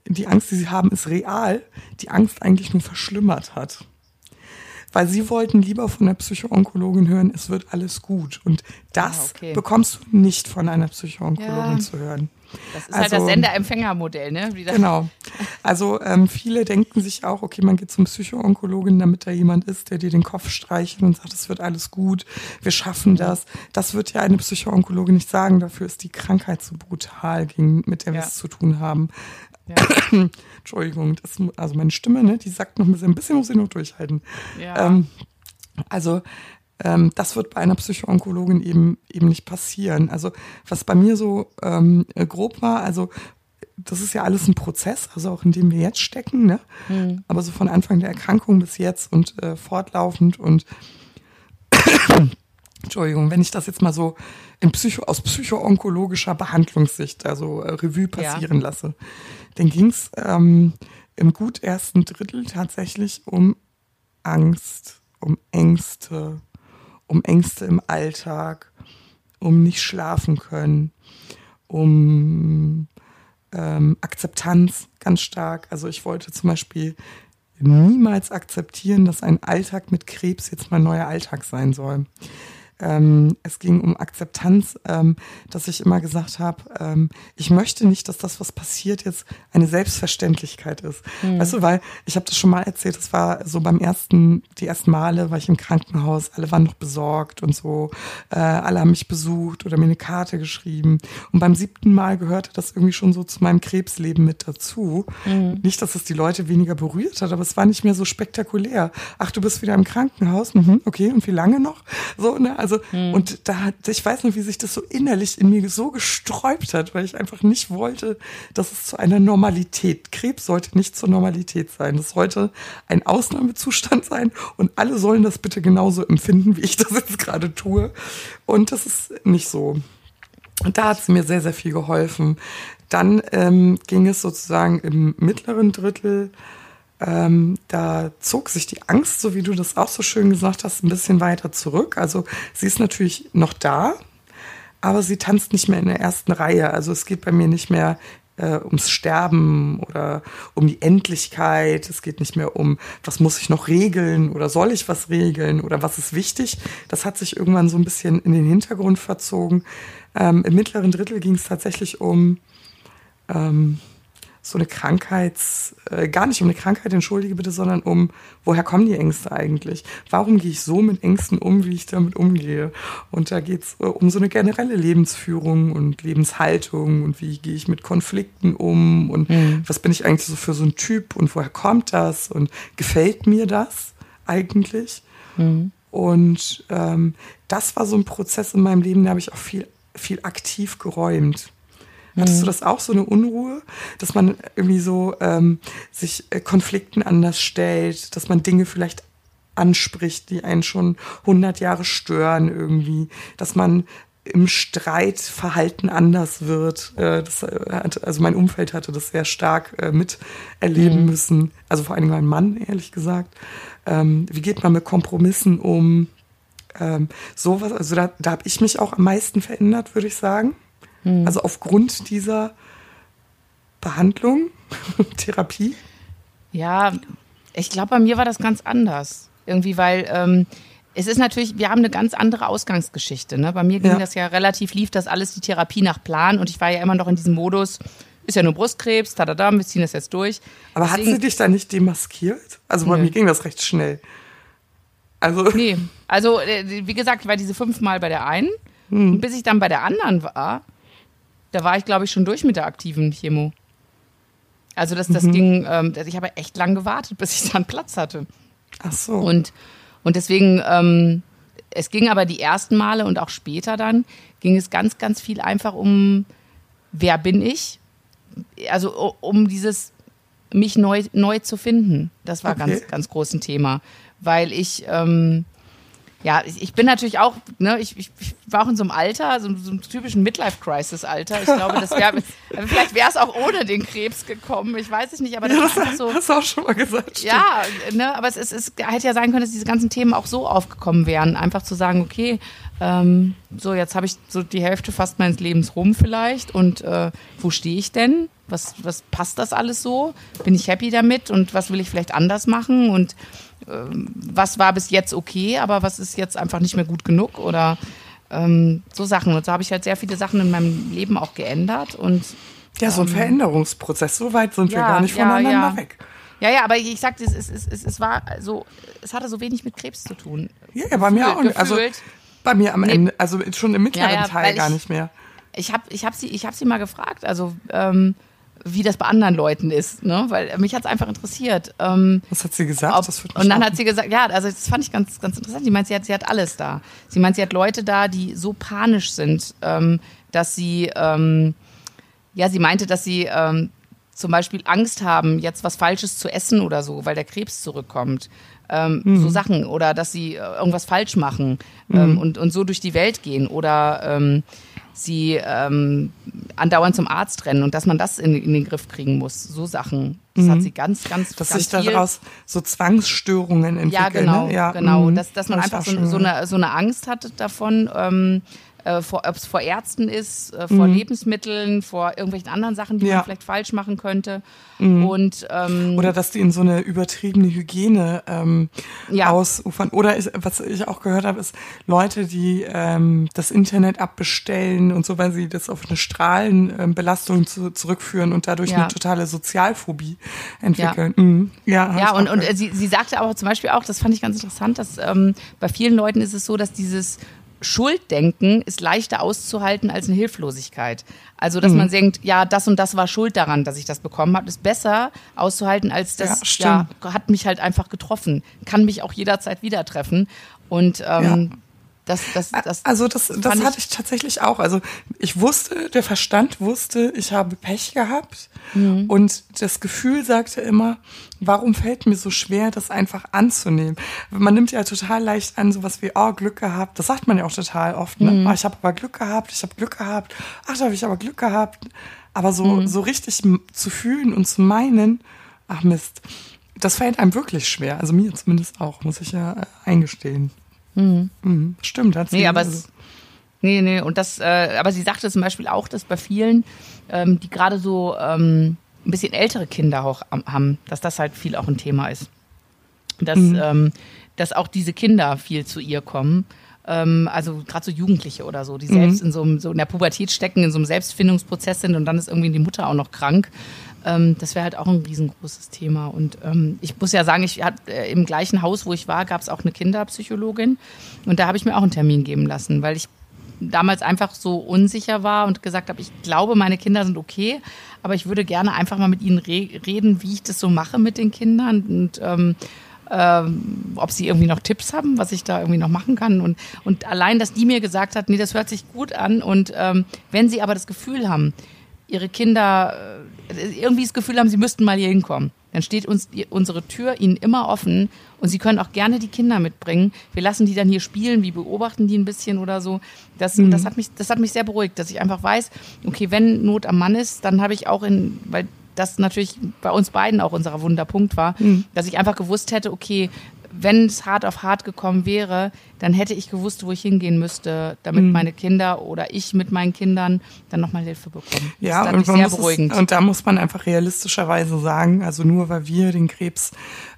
die Angst, die sie haben, ist real, die Angst eigentlich nur verschlimmert hat. Weil sie wollten lieber von der Psychoonkologin hören, es wird alles gut. Und das ah, okay. bekommst du nicht von einer Psychoonkologin ja. zu hören. Das ist also, halt das also, Sender-Empfänger-Modell, ne? genau. Also ähm, viele denken sich auch, okay, man geht zum Psychoonkologen, damit da jemand ist, der dir den Kopf streichelt und sagt, es wird alles gut, wir schaffen das. Das wird ja eine Psychoonkologin nicht sagen, dafür ist die Krankheit so brutal, mit der ja. wir es zu tun haben. Ja. Entschuldigung, das, also meine Stimme, ne, die sagt noch ein bisschen, ein bisschen muss ich noch durchhalten. Ja. Ähm, also ähm, das wird bei einer Psychoonkologin eben, eben nicht passieren. Also was bei mir so ähm, grob war, also das ist ja alles ein Prozess, also auch in dem wir jetzt stecken, ne? Mhm. aber so von Anfang der Erkrankung bis jetzt und äh, fortlaufend und Entschuldigung, wenn ich das jetzt mal so in Psycho, aus psychoonkologischer Behandlungssicht, also äh, Revue passieren ja. lasse, dann ging es ähm, im gut ersten Drittel tatsächlich um Angst, um Ängste, um Ängste im Alltag, um nicht schlafen können, um ähm, Akzeptanz ganz stark. Also ich wollte zum Beispiel niemals akzeptieren, dass ein Alltag mit Krebs jetzt mein neuer Alltag sein soll. Ähm, es ging um Akzeptanz, ähm, dass ich immer gesagt habe, ähm, ich möchte nicht, dass das, was passiert, jetzt eine Selbstverständlichkeit ist. Mhm. Weißt du, weil ich habe das schon mal erzählt, es war so beim ersten, die ersten Male war ich im Krankenhaus, alle waren noch besorgt und so, äh, alle haben mich besucht oder mir eine Karte geschrieben. Und beim siebten Mal gehörte das irgendwie schon so zu meinem Krebsleben mit dazu. Mhm. Nicht, dass es die Leute weniger berührt hat, aber es war nicht mehr so spektakulär. Ach, du bist wieder im Krankenhaus, mhm, okay, und wie lange noch? So, ne? Also, hm. und da hat, ich weiß noch, wie sich das so innerlich in mir so gesträubt hat, weil ich einfach nicht wollte, dass es zu einer Normalität, Krebs sollte nicht zur Normalität sein. Das sollte ein Ausnahmezustand sein und alle sollen das bitte genauso empfinden, wie ich das jetzt gerade tue. Und das ist nicht so. Und da hat es mir sehr, sehr viel geholfen. Dann ähm, ging es sozusagen im mittleren Drittel ähm, da zog sich die Angst, so wie du das auch so schön gesagt hast, ein bisschen weiter zurück. Also sie ist natürlich noch da, aber sie tanzt nicht mehr in der ersten Reihe. Also es geht bei mir nicht mehr äh, ums Sterben oder um die Endlichkeit. Es geht nicht mehr um, was muss ich noch regeln oder soll ich was regeln oder was ist wichtig. Das hat sich irgendwann so ein bisschen in den Hintergrund verzogen. Ähm, Im mittleren Drittel ging es tatsächlich um ähm, so eine Krankheits, äh, gar nicht um eine Krankheit, entschuldige bitte, sondern um, woher kommen die Ängste eigentlich? Warum gehe ich so mit Ängsten um, wie ich damit umgehe? Und da geht's äh, um so eine generelle Lebensführung und Lebenshaltung und wie gehe ich mit Konflikten um und mhm. was bin ich eigentlich so für so ein Typ und woher kommt das und gefällt mir das eigentlich? Mhm. Und ähm, das war so ein Prozess in meinem Leben, da habe ich auch viel, viel aktiv geräumt. Hattest du mhm. das auch, so eine Unruhe, dass man irgendwie so ähm, sich äh, Konflikten anders stellt, dass man Dinge vielleicht anspricht, die einen schon 100 Jahre stören irgendwie, dass man im Streitverhalten anders wird. Äh, das hat, also mein Umfeld hatte das sehr stark äh, miterleben mhm. müssen. Also vor allem mein Mann, ehrlich gesagt. Ähm, wie geht man mit Kompromissen um? Ähm, sowas, also da, da habe ich mich auch am meisten verändert, würde ich sagen. Mhm. Also aufgrund dieser Behandlung, Therapie. Ja, ich glaube, bei mir war das ganz anders. Irgendwie, weil ähm, es ist natürlich, wir haben eine ganz andere Ausgangsgeschichte. Ne? Bei mir ging ja. das ja relativ, lief das alles die Therapie nach Plan und ich war ja immer noch in diesem Modus, ist ja nur Brustkrebs, da, da, da, wir ziehen das jetzt durch. Aber Deswegen, hat sie dich da nicht demaskiert? Also bei nö. mir ging das recht schnell. Also. Nee, also äh, wie gesagt, ich war diese fünfmal bei der einen. Hm. Und bis ich dann bei der anderen war, da war ich, glaube ich, schon durch mit der aktiven Chemo. Also das, das mhm. ging, ähm, ich habe echt lang gewartet, bis ich dann Platz hatte. Ach so. Und und deswegen, ähm, es ging aber die ersten Male und auch später dann, ging es ganz, ganz viel einfach um, wer bin ich? Also um dieses, mich neu, neu zu finden. Das war okay. ganz, ganz groß ein Thema. Weil ich, ähm, ja, ich, ich bin natürlich auch, ne, ich, ich, war auch in so einem Alter, so, so einem typischen Midlife-Crisis-Alter. Ich glaube, das wäre, vielleicht wäre es auch ohne den Krebs gekommen. Ich weiß es nicht, aber das, ja, ist so. Hast du auch schon mal gesagt. Ja, ne, aber es, es, es hätte ja sein können, dass diese ganzen Themen auch so aufgekommen wären. Einfach zu sagen, okay, ähm, so jetzt habe ich so die Hälfte fast meines Lebens rum vielleicht und äh, wo stehe ich denn? Was, was passt das alles so? Bin ich happy damit und was will ich vielleicht anders machen? Und was war bis jetzt okay, aber was ist jetzt einfach nicht mehr gut genug oder ähm, so Sachen. Und so habe ich halt sehr viele Sachen in meinem Leben auch geändert und ja, so ein ähm, Veränderungsprozess. So weit sind ja, wir gar nicht voneinander ja, ja. weg. Ja, ja, aber ich sagte, es, es, es, es war so, es hatte so wenig mit Krebs zu tun. Ja, ja bei mir auch nicht. Also bei mir am nee. Ende, also schon im mittleren Teil gar ich, nicht mehr. Ich habe ich hab sie, ich hab sie mal gefragt, also ähm, wie das bei anderen Leuten ist, ne? Weil mich hat es einfach interessiert. Ähm, Was hat sie gesagt? Ob, und dann hat sie gesagt, ja, also das fand ich ganz, ganz interessant. Sie meint, sie hat, sie hat alles da. Sie meint, sie hat Leute da, die so panisch sind, ähm, dass sie, ähm, ja, sie meinte, dass sie ähm, zum Beispiel Angst haben, jetzt was Falsches zu essen oder so, weil der Krebs zurückkommt. Ähm, mhm. So Sachen oder dass sie äh, irgendwas falsch machen ähm, mhm. und, und so durch die Welt gehen oder ähm, sie ähm, andauernd zum Arzt rennen und dass man das in, in den Griff kriegen muss. So Sachen. Das mhm. hat sie ganz, ganz, dass ganz sich daraus so Zwangsstörungen entwickeln. Ja, genau, ne? ja. genau. Dass, dass man das einfach so, so, eine, so eine Angst hatte davon, ähm, äh, ob es vor Ärzten ist, äh, vor mhm. Lebensmitteln, vor irgendwelchen anderen Sachen, die ja. man vielleicht falsch machen könnte. Mhm. Und, ähm, Oder dass die in so eine übertriebene Hygiene ähm, ja. ausufern. Oder ist, was ich auch gehört habe, ist Leute, die ähm, das Internet abbestellen und so, weil sie das auf eine Strahlenbelastung zu, zurückführen und dadurch ja. eine totale Sozialphobie entwickeln. Ja, mhm. ja, ja und, und sie, sie sagte aber zum Beispiel auch, das fand ich ganz interessant, dass ähm, bei vielen Leuten ist es so, dass dieses Schulddenken ist leichter auszuhalten als eine Hilflosigkeit. Also, dass mhm. man denkt, ja, das und das war schuld daran, dass ich das bekommen habe, ist besser auszuhalten, als das, ja, ja, hat mich halt einfach getroffen, kann mich auch jederzeit wieder treffen. Und ähm, ja. Das, das, das, also das, das, hatte ich, tatsächlich auch. Also ich wusste, der Verstand wusste, ich habe Pech gehabt mhm. und das Gefühl sagte immer, warum fällt mir so schwer, das einfach anzunehmen? Man nimmt ja total leicht an, sowas wie, oh, Glück gehabt. Das sagt man ja auch total oft. Ne? Mhm. Oh, ich habe aber Glück gehabt, ich habe Glück gehabt. Ach, da habe ich aber Glück gehabt. Aber so, mhm. so richtig zu fühlen und zu meinen, ach Mist, das fällt einem wirklich schwer. Also mir zumindest auch, muss ich ja äh, eingestehen. Mhm. Mhm. Stimmt, hat sie. Nee, aber es, nee, nee, und das, äh, aber sie sagte zum Beispiel auch, dass bei vielen, ähm, die gerade so ähm, ein bisschen ältere Kinder auch haben, dass das halt viel auch ein Thema ist. Dass, mhm. ähm, dass auch diese Kinder viel zu ihr kommen. Ähm, also gerade so Jugendliche oder so, die selbst mhm. in so, einem, so in der Pubertät stecken, in so einem Selbstfindungsprozess sind und dann ist irgendwie die Mutter auch noch krank. Ähm, das wäre halt auch ein riesengroßes Thema. Und ähm, ich muss ja sagen, ich hat, äh, im gleichen Haus, wo ich war, gab es auch eine Kinderpsychologin. Und da habe ich mir auch einen Termin geben lassen, weil ich damals einfach so unsicher war und gesagt habe, ich glaube, meine Kinder sind okay, aber ich würde gerne einfach mal mit ihnen re reden, wie ich das so mache mit den Kindern und ähm, ähm, ob sie irgendwie noch Tipps haben, was ich da irgendwie noch machen kann. Und, und allein, dass die mir gesagt hat, nee, das hört sich gut an. Und ähm, wenn sie aber das Gefühl haben, ihre Kinder äh, irgendwie das Gefühl haben, sie müssten mal hier hinkommen, dann steht uns unsere Tür ihnen immer offen und sie können auch gerne die Kinder mitbringen. Wir lassen die dann hier spielen, wir beobachten die ein bisschen oder so. Das, mhm. das, hat, mich, das hat mich sehr beruhigt, dass ich einfach weiß, okay, wenn Not am Mann ist, dann habe ich auch in, weil das natürlich bei uns beiden auch unser Wunderpunkt war, mhm. dass ich einfach gewusst hätte, okay, wenn es hart auf hart gekommen wäre, dann hätte ich gewusst, wo ich hingehen müsste, damit mhm. meine Kinder oder ich mit meinen Kindern dann nochmal Hilfe bekommen. Ja, und, sehr beruhigend. Es, und da muss man einfach realistischerweise sagen, also nur weil wir den Krebs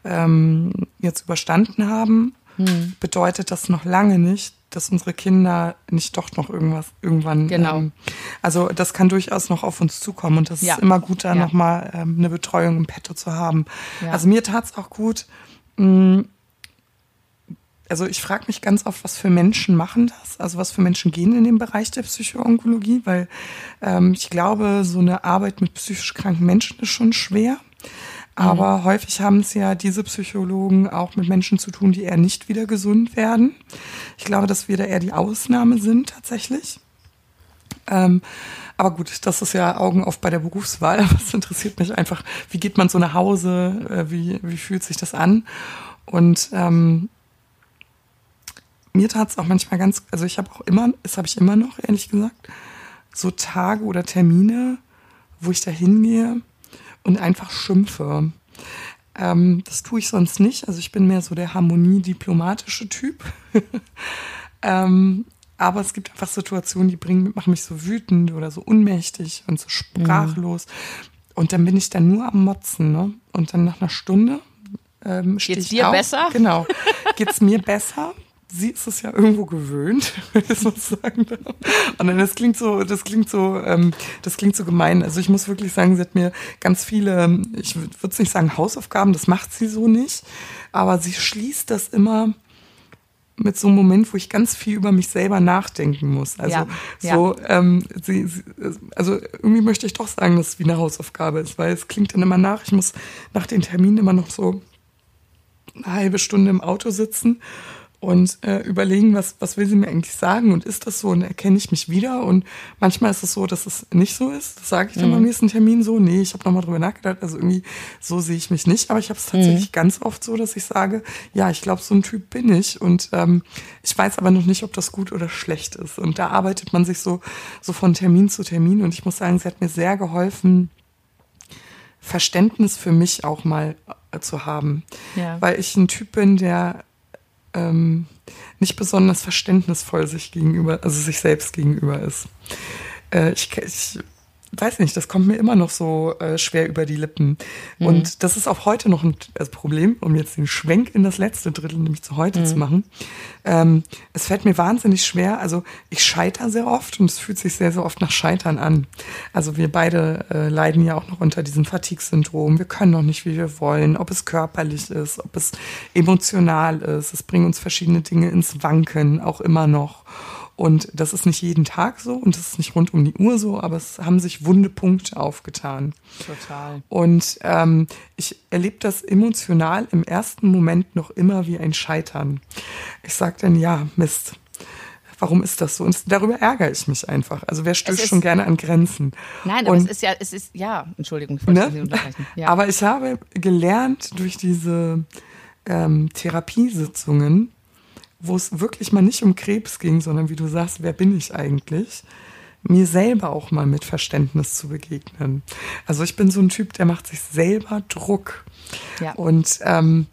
ähm, jetzt überstanden haben, mhm. bedeutet das noch lange nicht, dass unsere Kinder nicht doch noch irgendwas irgendwann. Genau. Ähm, also das kann durchaus noch auf uns zukommen und das ja. ist immer gut, da ja. nochmal ähm, eine Betreuung im Petto zu haben. Ja. Also mir tat es auch gut. Mh, mm, also ich frage mich ganz oft, was für Menschen machen das? Also was für Menschen gehen in den Bereich der Psychoonkologie? Weil ähm, ich glaube, so eine Arbeit mit psychisch kranken Menschen ist schon schwer. Aber mhm. häufig haben es ja diese Psychologen auch mit Menschen zu tun, die eher nicht wieder gesund werden. Ich glaube, dass wir da eher die Ausnahme sind tatsächlich. Ähm, aber gut, das ist ja Augen auf bei der Berufswahl. Was interessiert mich einfach, wie geht man so nach Hause, äh, wie, wie fühlt sich das an? Und ähm, mir tat es auch manchmal ganz, also ich habe auch immer, das habe ich immer noch, ehrlich gesagt, so Tage oder Termine, wo ich da hingehe und einfach schimpfe. Ähm, das tue ich sonst nicht. Also ich bin mehr so der harmoniediplomatische Typ. ähm, aber es gibt einfach Situationen, die bringen, machen mich so wütend oder so unmächtig und so sprachlos. Mhm. Und dann bin ich dann nur am Motzen. Ne? Und dann nach einer Stunde ähm, stehe ich dir auf. besser? Genau. Geht's mir besser? sie ist es ja irgendwo gewöhnt, wenn ich so sagen darf. Und dann das klingt so, das klingt so, ähm, das klingt so gemein. Also ich muss wirklich sagen, sie hat mir ganz viele, ich würde nicht sagen Hausaufgaben, das macht sie so nicht, aber sie schließt das immer mit so einem Moment, wo ich ganz viel über mich selber nachdenken muss. Also ja, so, ja. Ähm, sie, sie, also irgendwie möchte ich doch sagen, dass es wie eine Hausaufgabe ist, weil es klingt dann immer nach. Ich muss nach den Terminen immer noch so eine halbe Stunde im Auto sitzen und äh, überlegen, was, was will sie mir eigentlich sagen und ist das so und erkenne ich mich wieder und manchmal ist es so, dass es nicht so ist. Das sage ich dann mhm. beim nächsten Termin so. Nee, ich habe nochmal drüber nachgedacht, also irgendwie so sehe ich mich nicht, aber ich habe es tatsächlich mhm. ganz oft so, dass ich sage, ja, ich glaube, so ein Typ bin ich und ähm, ich weiß aber noch nicht, ob das gut oder schlecht ist und da arbeitet man sich so, so von Termin zu Termin und ich muss sagen, sie hat mir sehr geholfen, Verständnis für mich auch mal äh, zu haben, ja. weil ich ein Typ bin, der ähm, nicht besonders verständnisvoll sich gegenüber, also sich selbst gegenüber ist. Äh, ich, ich weiß nicht, das kommt mir immer noch so äh, schwer über die Lippen. Mhm. Und das ist auch heute noch ein also Problem, um jetzt den Schwenk in das letzte Drittel, nämlich zu heute mhm. zu machen. Ähm, es fällt mir wahnsinnig schwer. Also ich scheitere sehr oft und es fühlt sich sehr, sehr oft nach Scheitern an. Also wir beide äh, leiden ja auch noch unter diesem Fatigue-Syndrom. Wir können noch nicht, wie wir wollen, ob es körperlich ist, ob es emotional ist. Es bringt uns verschiedene Dinge ins Wanken, auch immer noch. Und das ist nicht jeden Tag so und das ist nicht rund um die Uhr so, aber es haben sich wunde Punkte aufgetan. Total. Und ähm, ich erlebe das emotional im ersten Moment noch immer wie ein Scheitern. Ich sage dann, ja, Mist. Warum ist das so? Und darüber ärgere ich mich einfach. Also wer stößt schon gerne an Grenzen? Nein, aber und, es ist ja, es ist, ja, Entschuldigung, ich wollte ne? Sie unterbrechen. Ja. Aber ich habe gelernt durch diese ähm, Therapiesitzungen, wo es wirklich mal nicht um Krebs ging, sondern wie du sagst, wer bin ich eigentlich? Mir selber auch mal mit Verständnis zu begegnen. Also ich bin so ein Typ, der macht sich selber Druck. Ja. Und ähm,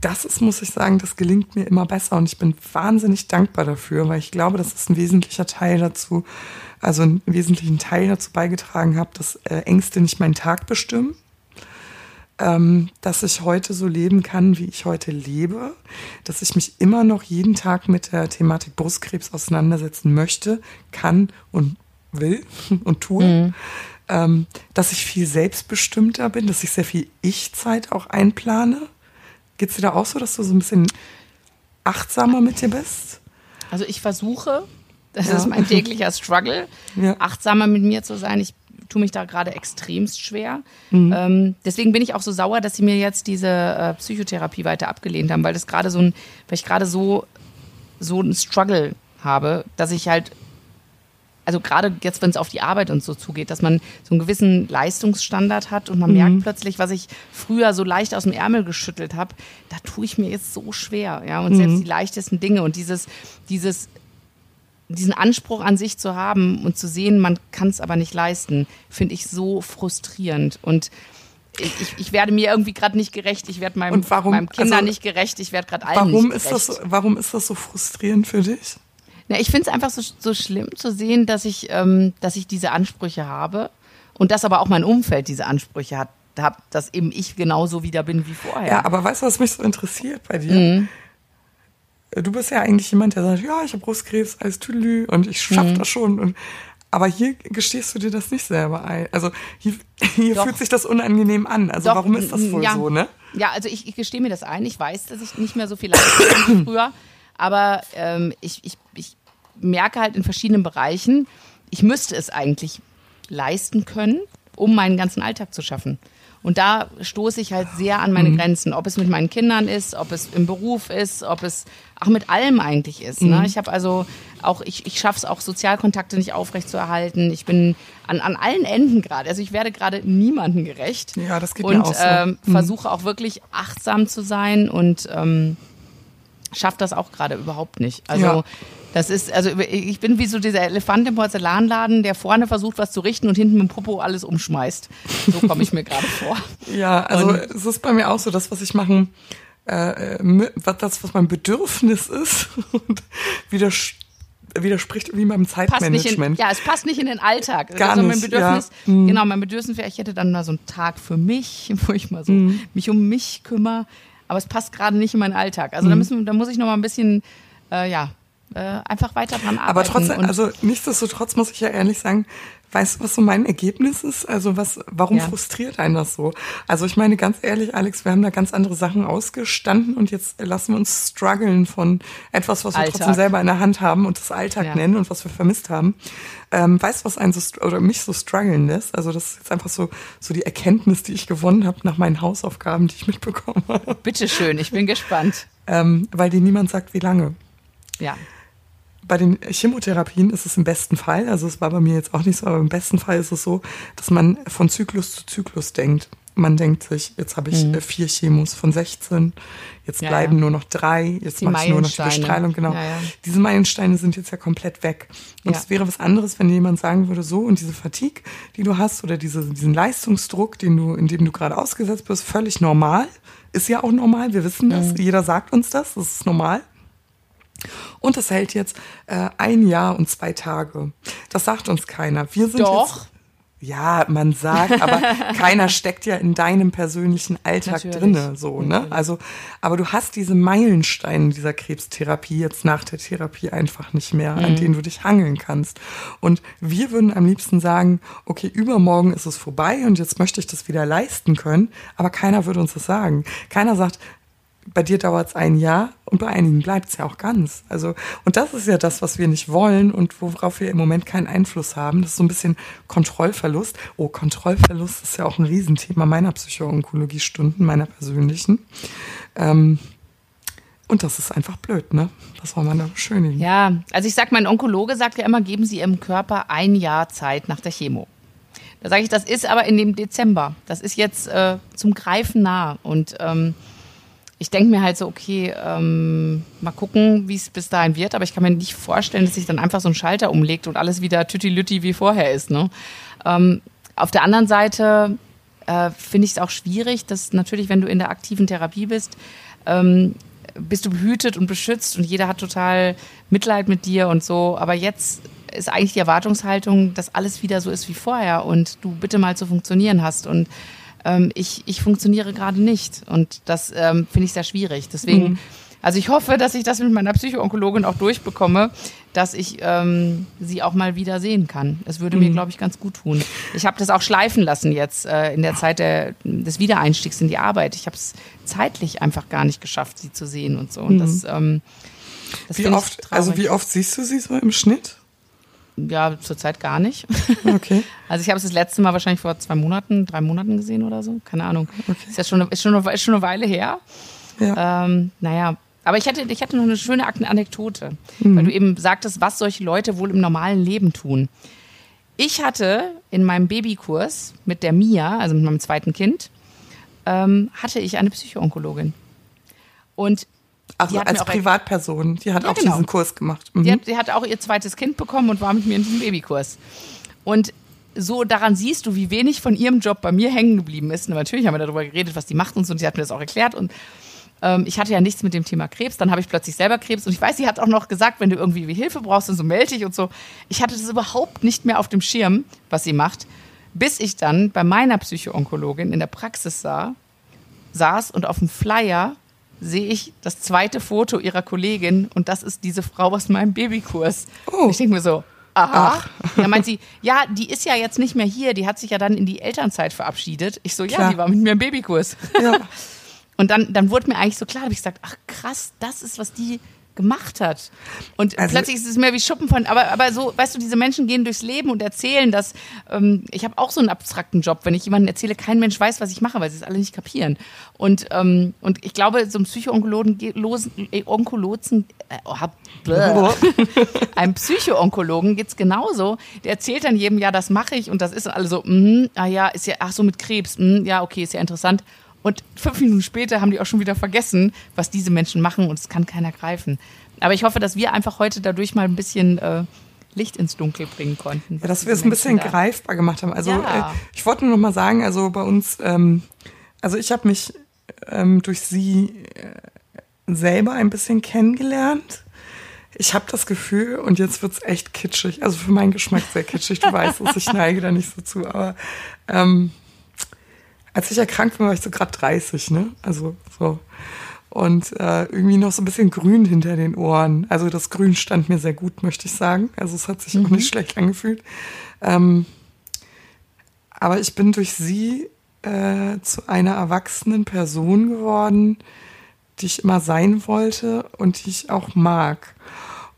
das ist, muss ich sagen, das gelingt mir immer besser und ich bin wahnsinnig dankbar dafür, weil ich glaube, das ist ein wesentlicher Teil dazu, also einen wesentlichen Teil dazu beigetragen habe, dass äh, Ängste nicht meinen Tag bestimmen, ähm, dass ich heute so leben kann, wie ich heute lebe, dass ich mich immer noch jeden Tag mit der Thematik Brustkrebs auseinandersetzen möchte, kann und will und tue. Mhm. Ähm, dass ich viel selbstbestimmter bin, dass ich sehr viel Ich-Zeit auch einplane. Geht es dir da auch so, dass du so ein bisschen achtsamer mit dir bist? Also ich versuche, das ja. ist mein täglicher Struggle, ja. achtsamer mit mir zu sein. Ich tue mich da gerade extremst schwer. Mhm. Ähm, deswegen bin ich auch so sauer, dass sie mir jetzt diese äh, Psychotherapie weiter abgelehnt haben, weil das gerade so ein, weil ich gerade so, so ein Struggle habe, dass ich halt also gerade jetzt, wenn es auf die Arbeit und so zugeht, dass man so einen gewissen Leistungsstandard hat und man mhm. merkt plötzlich, was ich früher so leicht aus dem Ärmel geschüttelt habe, da tue ich mir jetzt so schwer, ja. Und mhm. selbst die leichtesten Dinge und dieses, dieses, diesen Anspruch an sich zu haben und zu sehen, man kann es aber nicht leisten, finde ich so frustrierend. Und ich, ich werde mir irgendwie gerade nicht gerecht, ich werde meinem, warum, meinem Kinder also, nicht gerecht, ich werde gerade allen warum nicht gerecht. Ist das, warum ist das so frustrierend für dich? Ja, ich finde es einfach so, so schlimm zu sehen, dass ich, ähm, dass ich diese Ansprüche habe und dass aber auch mein Umfeld diese Ansprüche hat, hab, dass eben ich genauso wieder bin wie vorher. Ja, aber weißt du, was mich so interessiert bei dir? Mhm. Du bist ja eigentlich jemand, der sagt, ja, ich habe Brustkrebs, alles Tüdelü und ich schaffe mhm. das schon. Und, aber hier gestehst du dir das nicht selber ein. Also hier, hier fühlt sich das unangenehm an. Also Doch, warum ist das wohl ja. so, ne? Ja, also ich, ich gestehe mir das ein. Ich weiß, dass ich nicht mehr so viel leiste wie früher. Aber ähm, ich, ich, ich merke halt in verschiedenen Bereichen, ich müsste es eigentlich leisten können, um meinen ganzen Alltag zu schaffen. Und da stoße ich halt sehr an meine mhm. Grenzen, ob es mit meinen Kindern ist, ob es im Beruf ist, ob es auch mit allem eigentlich ist. Ne? Mhm. Ne? Ich habe also auch, ich, ich schaffe es auch, Sozialkontakte nicht aufrechtzuerhalten. Ich bin an, an allen Enden gerade. Also ich werde gerade niemandem gerecht. Ja, das geht und, mir auch so. Ähm, mhm. versuche auch wirklich achtsam zu sein und ähm, schafft das auch gerade überhaupt nicht. Also ja. Das ist, also ich bin wie so dieser Elefant im Porzellanladen, der vorne versucht, was zu richten und hinten mit dem Popo alles umschmeißt. So komme ich mir gerade vor. Ja, also und es ist bei mir auch so, das, was ich machen, äh, das, was mein Bedürfnis ist, und widerspricht irgendwie meinem Zeitmanagement. In, ja, es passt nicht in den Alltag. Gar also mein Bedürfnis, ja. Mhm. genau, mein Bedürfnis wäre, ich hätte dann mal so einen Tag für mich, wo ich mal so mhm. mich um mich kümmere aber es passt gerade nicht in meinen Alltag. Also mhm. da, müssen, da muss ich noch mal ein bisschen, äh, ja, äh, einfach weiter dran arbeiten. Aber trotzdem, also nichtsdestotrotz muss ich ja ehrlich sagen, weißt du, was so mein Ergebnis ist? Also was, warum ja. frustriert einen das so? Also ich meine ganz ehrlich, Alex, wir haben da ganz andere Sachen ausgestanden und jetzt lassen wir uns strugglen von etwas, was wir Alltag. trotzdem selber in der Hand haben und das Alltag ja. nennen und was wir vermisst haben. Ähm, weißt du, was einen so, oder mich so strugglen lässt? Also das ist jetzt einfach so, so die Erkenntnis, die ich gewonnen habe nach meinen Hausaufgaben, die ich mitbekommen habe. Bitteschön, ich bin gespannt. Ähm, weil dir niemand sagt, wie lange. Ja bei den Chemotherapien ist es im besten Fall, also es war bei mir jetzt auch nicht so, aber im besten Fall ist es so, dass man von Zyklus zu Zyklus denkt. Man denkt sich, jetzt habe ich mhm. Äh, vier Chemos von 16, jetzt ja, bleiben ja. nur noch drei, jetzt mache ich nur noch die Bestrahlung, genau. Ja, Diese Meilensteine sind jetzt ja komplett weg. Und es wäre was anderes, wenn jemand sagen würde, so, und diese Fatigue, die du hast, oder diese, diesen Leistungsdruck, den du, in dem du gerade ausgesetzt bist, völlig normal. Ist ja auch normal, wir wissen das. Mhm. Jeder sagt uns das, das ist normal. Und das hält jetzt äh, ein Jahr und zwei Tage. Das sagt uns keiner. Wir sind Doch. Jetzt, ja, man sagt, aber keiner steckt ja in deinem persönlichen Alltag Natürlich. drinne, so, ne? Also, aber du hast diese Meilensteine dieser Krebstherapie jetzt nach der Therapie einfach nicht mehr, mhm. an denen du dich hangeln kannst. Und wir würden am liebsten sagen, okay, übermorgen ist es vorbei und jetzt möchte ich das wieder leisten können, aber keiner würde uns das sagen. Keiner sagt, bei dir dauert es ein Jahr und bei einigen bleibt es ja auch ganz. Also, und das ist ja das, was wir nicht wollen und worauf wir im Moment keinen Einfluss haben. Das ist so ein bisschen Kontrollverlust. Oh, Kontrollverlust ist ja auch ein Riesenthema meiner Psychoonkologie-Stunden, meiner persönlichen. Ähm, und das ist einfach blöd, ne? Was soll man da beschönigen? Ja, also ich sag, mein Onkologe sagt ja immer, geben Sie Ihrem Körper ein Jahr Zeit nach der Chemo. Da sage ich, das ist aber in dem Dezember. Das ist jetzt äh, zum Greifen nah. Und ähm, ich denke mir halt so, okay, ähm, mal gucken, wie es bis dahin wird, aber ich kann mir nicht vorstellen, dass sich dann einfach so ein Schalter umlegt und alles wieder tüti-lütti wie vorher ist. Ne? Ähm, auf der anderen Seite äh, finde ich es auch schwierig, dass natürlich, wenn du in der aktiven Therapie bist, ähm, bist du behütet und beschützt und jeder hat total Mitleid mit dir und so. Aber jetzt ist eigentlich die Erwartungshaltung, dass alles wieder so ist wie vorher und du bitte mal zu funktionieren hast. Und ähm, ich, ich funktioniere gerade nicht. Und das ähm, finde ich sehr schwierig. Deswegen, mhm. also ich hoffe, dass ich das mit meiner Psychoonkologin auch durchbekomme, dass ich ähm, sie auch mal wieder sehen kann. Es würde mhm. mir, glaube ich, ganz gut tun. Ich habe das auch schleifen lassen jetzt äh, in der Zeit der, des Wiedereinstiegs in die Arbeit. Ich habe es zeitlich einfach gar nicht geschafft, sie zu sehen und so. Und mhm. das, ähm, das wie oft, also wie oft siehst du sie so im Schnitt? Ja, zurzeit gar nicht. Okay. Also ich habe es das letzte Mal wahrscheinlich vor zwei Monaten, drei Monaten gesehen oder so. Keine Ahnung. Okay. Ist ja schon, ist schon, ist schon eine Weile her. Ja. Ähm, naja, Aber ich hatte, ich hatte noch eine schöne Anekdote, mhm. weil du eben sagtest, was solche Leute wohl im normalen Leben tun. Ich hatte in meinem Babykurs mit der Mia, also mit meinem zweiten Kind, ähm, hatte ich eine Psychoonkologin. Und also als Privatperson, die hat ja, auch genau. diesen Kurs gemacht. Mhm. Die, hat, die hat auch ihr zweites Kind bekommen und war mit mir in diesem Babykurs. Und so daran siehst du, wie wenig von ihrem Job bei mir hängen geblieben ist. Und natürlich haben wir darüber geredet, was die macht und so, und sie hat mir das auch erklärt. Und ähm, ich hatte ja nichts mit dem Thema Krebs, dann habe ich plötzlich selber Krebs. Und ich weiß, sie hat auch noch gesagt, wenn du irgendwie Hilfe brauchst, dann so melde dich und so. Ich hatte das überhaupt nicht mehr auf dem Schirm, was sie macht, bis ich dann bei meiner Psychoonkologin in der Praxis sah, saß und auf dem Flyer sehe ich das zweite Foto ihrer Kollegin und das ist diese Frau aus meinem Babykurs. Oh. Ich denke mir so, aha. Ach. Da meint sie, ja, die ist ja jetzt nicht mehr hier, die hat sich ja dann in die Elternzeit verabschiedet. Ich so, ja, klar. die war mit mir im Babykurs. Ja. Und dann, dann wurde mir eigentlich so klar, habe ich gesagt, ach krass, das ist, was die gemacht hat. Und also, plötzlich ist es mehr wie Schuppen von, aber, aber so, weißt du, diese Menschen gehen durchs Leben und erzählen dass ähm, ich habe auch so einen abstrakten Job, wenn ich jemandem erzähle, kein Mensch weiß, was ich mache, weil sie es alle nicht kapieren. Und, ähm, und ich glaube, so ein Psychoonkologen, äh, Onkolozen, äh, oh, einem Psychoonkologen geht's genauso. Der erzählt dann jedem, ja, das mache ich und das ist alles so, mm, ah ja, ist ja, ach so mit Krebs, mm, ja, okay, ist ja interessant. Und fünf Minuten später haben die auch schon wieder vergessen, was diese Menschen machen und es kann keiner greifen. Aber ich hoffe, dass wir einfach heute dadurch mal ein bisschen äh, Licht ins Dunkel bringen konnten. Ja, dass wir es ein bisschen da. greifbar gemacht haben. Also ja. äh, ich wollte nur noch mal sagen, also bei uns, ähm, also ich habe mich ähm, durch sie äh, selber ein bisschen kennengelernt. Ich habe das Gefühl, und jetzt wird's echt kitschig, also für meinen Geschmack sehr kitschig, du weißt es, ich neige da nicht so zu, aber ähm, als ich erkrankt bin, war ich so gerade 30, ne? Also so. Und äh, irgendwie noch so ein bisschen grün hinter den Ohren. Also das Grün stand mir sehr gut, möchte ich sagen. Also es hat sich mhm. auch nicht schlecht angefühlt. Ähm, aber ich bin durch sie äh, zu einer erwachsenen Person geworden, die ich immer sein wollte und die ich auch mag.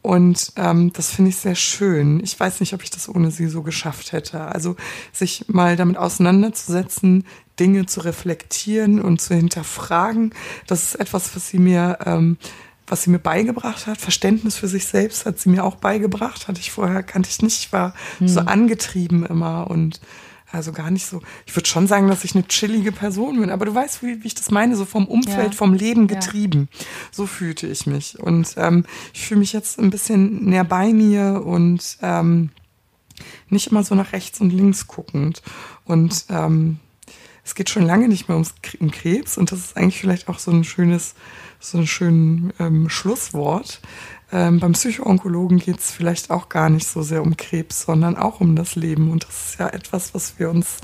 Und ähm, das finde ich sehr schön. Ich weiß nicht, ob ich das ohne sie so geschafft hätte. Also sich mal damit auseinanderzusetzen, Dinge zu reflektieren und zu hinterfragen, das ist etwas, was sie mir, ähm, was sie mir beigebracht hat. Verständnis für sich selbst hat sie mir auch beigebracht. Hatte ich vorher, kannte ich nicht. Ich war hm. so angetrieben immer und also gar nicht so. Ich würde schon sagen, dass ich eine chillige Person bin, aber du weißt, wie, wie ich das meine, so vom Umfeld, ja. vom Leben getrieben. Ja. So fühlte ich mich. Und ähm, ich fühle mich jetzt ein bisschen näher bei mir und ähm, nicht immer so nach rechts und links guckend. Und ähm, es geht schon lange nicht mehr ums um Krebs und das ist eigentlich vielleicht auch so ein schönes, so ein schönes ähm, Schlusswort. Ähm, beim Psychoonkologen geht es vielleicht auch gar nicht so sehr um Krebs, sondern auch um das Leben. Und das ist ja etwas, was wir uns,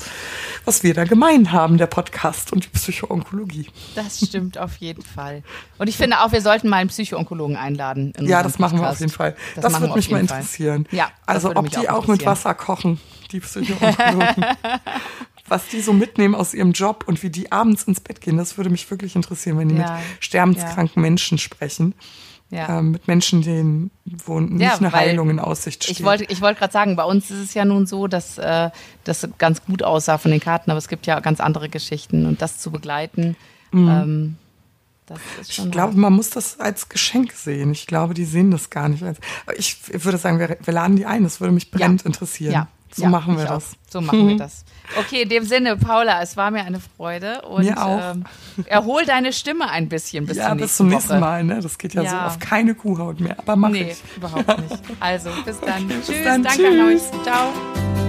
was wir da gemein haben, der Podcast und die Psychoonkologie. Das stimmt auf jeden Fall. Und ich finde auch, wir sollten mal einen Psychoonkologen einladen. Ja, das machen wir auf jeden Fall. Das, das würde mich mal interessieren. Ja, also ob die auch, auch mit Wasser kochen, die Psychoonkologen. was die so mitnehmen aus ihrem Job und wie die abends ins Bett gehen, das würde mich wirklich interessieren, wenn die ja. mit sterbenskranken ja. Menschen sprechen ja. ähm, mit Menschen, denen wo nicht ja, eine Heilung in Aussicht steht. Ich wollte ich wollte gerade sagen, bei uns ist es ja nun so, dass äh, das ganz gut aussah von den Karten, aber es gibt ja ganz andere Geschichten und das zu begleiten. Mhm. Ähm, ich glaube, man muss das als Geschenk sehen. Ich glaube, die sehen das gar nicht. Ich würde sagen, wir, wir laden die ein. Das würde mich brennend ja. interessieren. Ja. So ja, machen wir das. Auch. So machen wir das. Okay, in dem Sinne, Paula, es war mir eine Freude. Und mir auch. Ähm, erhol deine Stimme ein bisschen bis ja, zur bis zum nächsten Woche. Mal. Ne? Das geht ja, ja, so auf keine Kuhhaut mehr. Aber mach nee, ich. überhaupt nicht. Also, bis dann. Okay, tschüss. Bis dann. Danke tschüss. an euch. Ciao.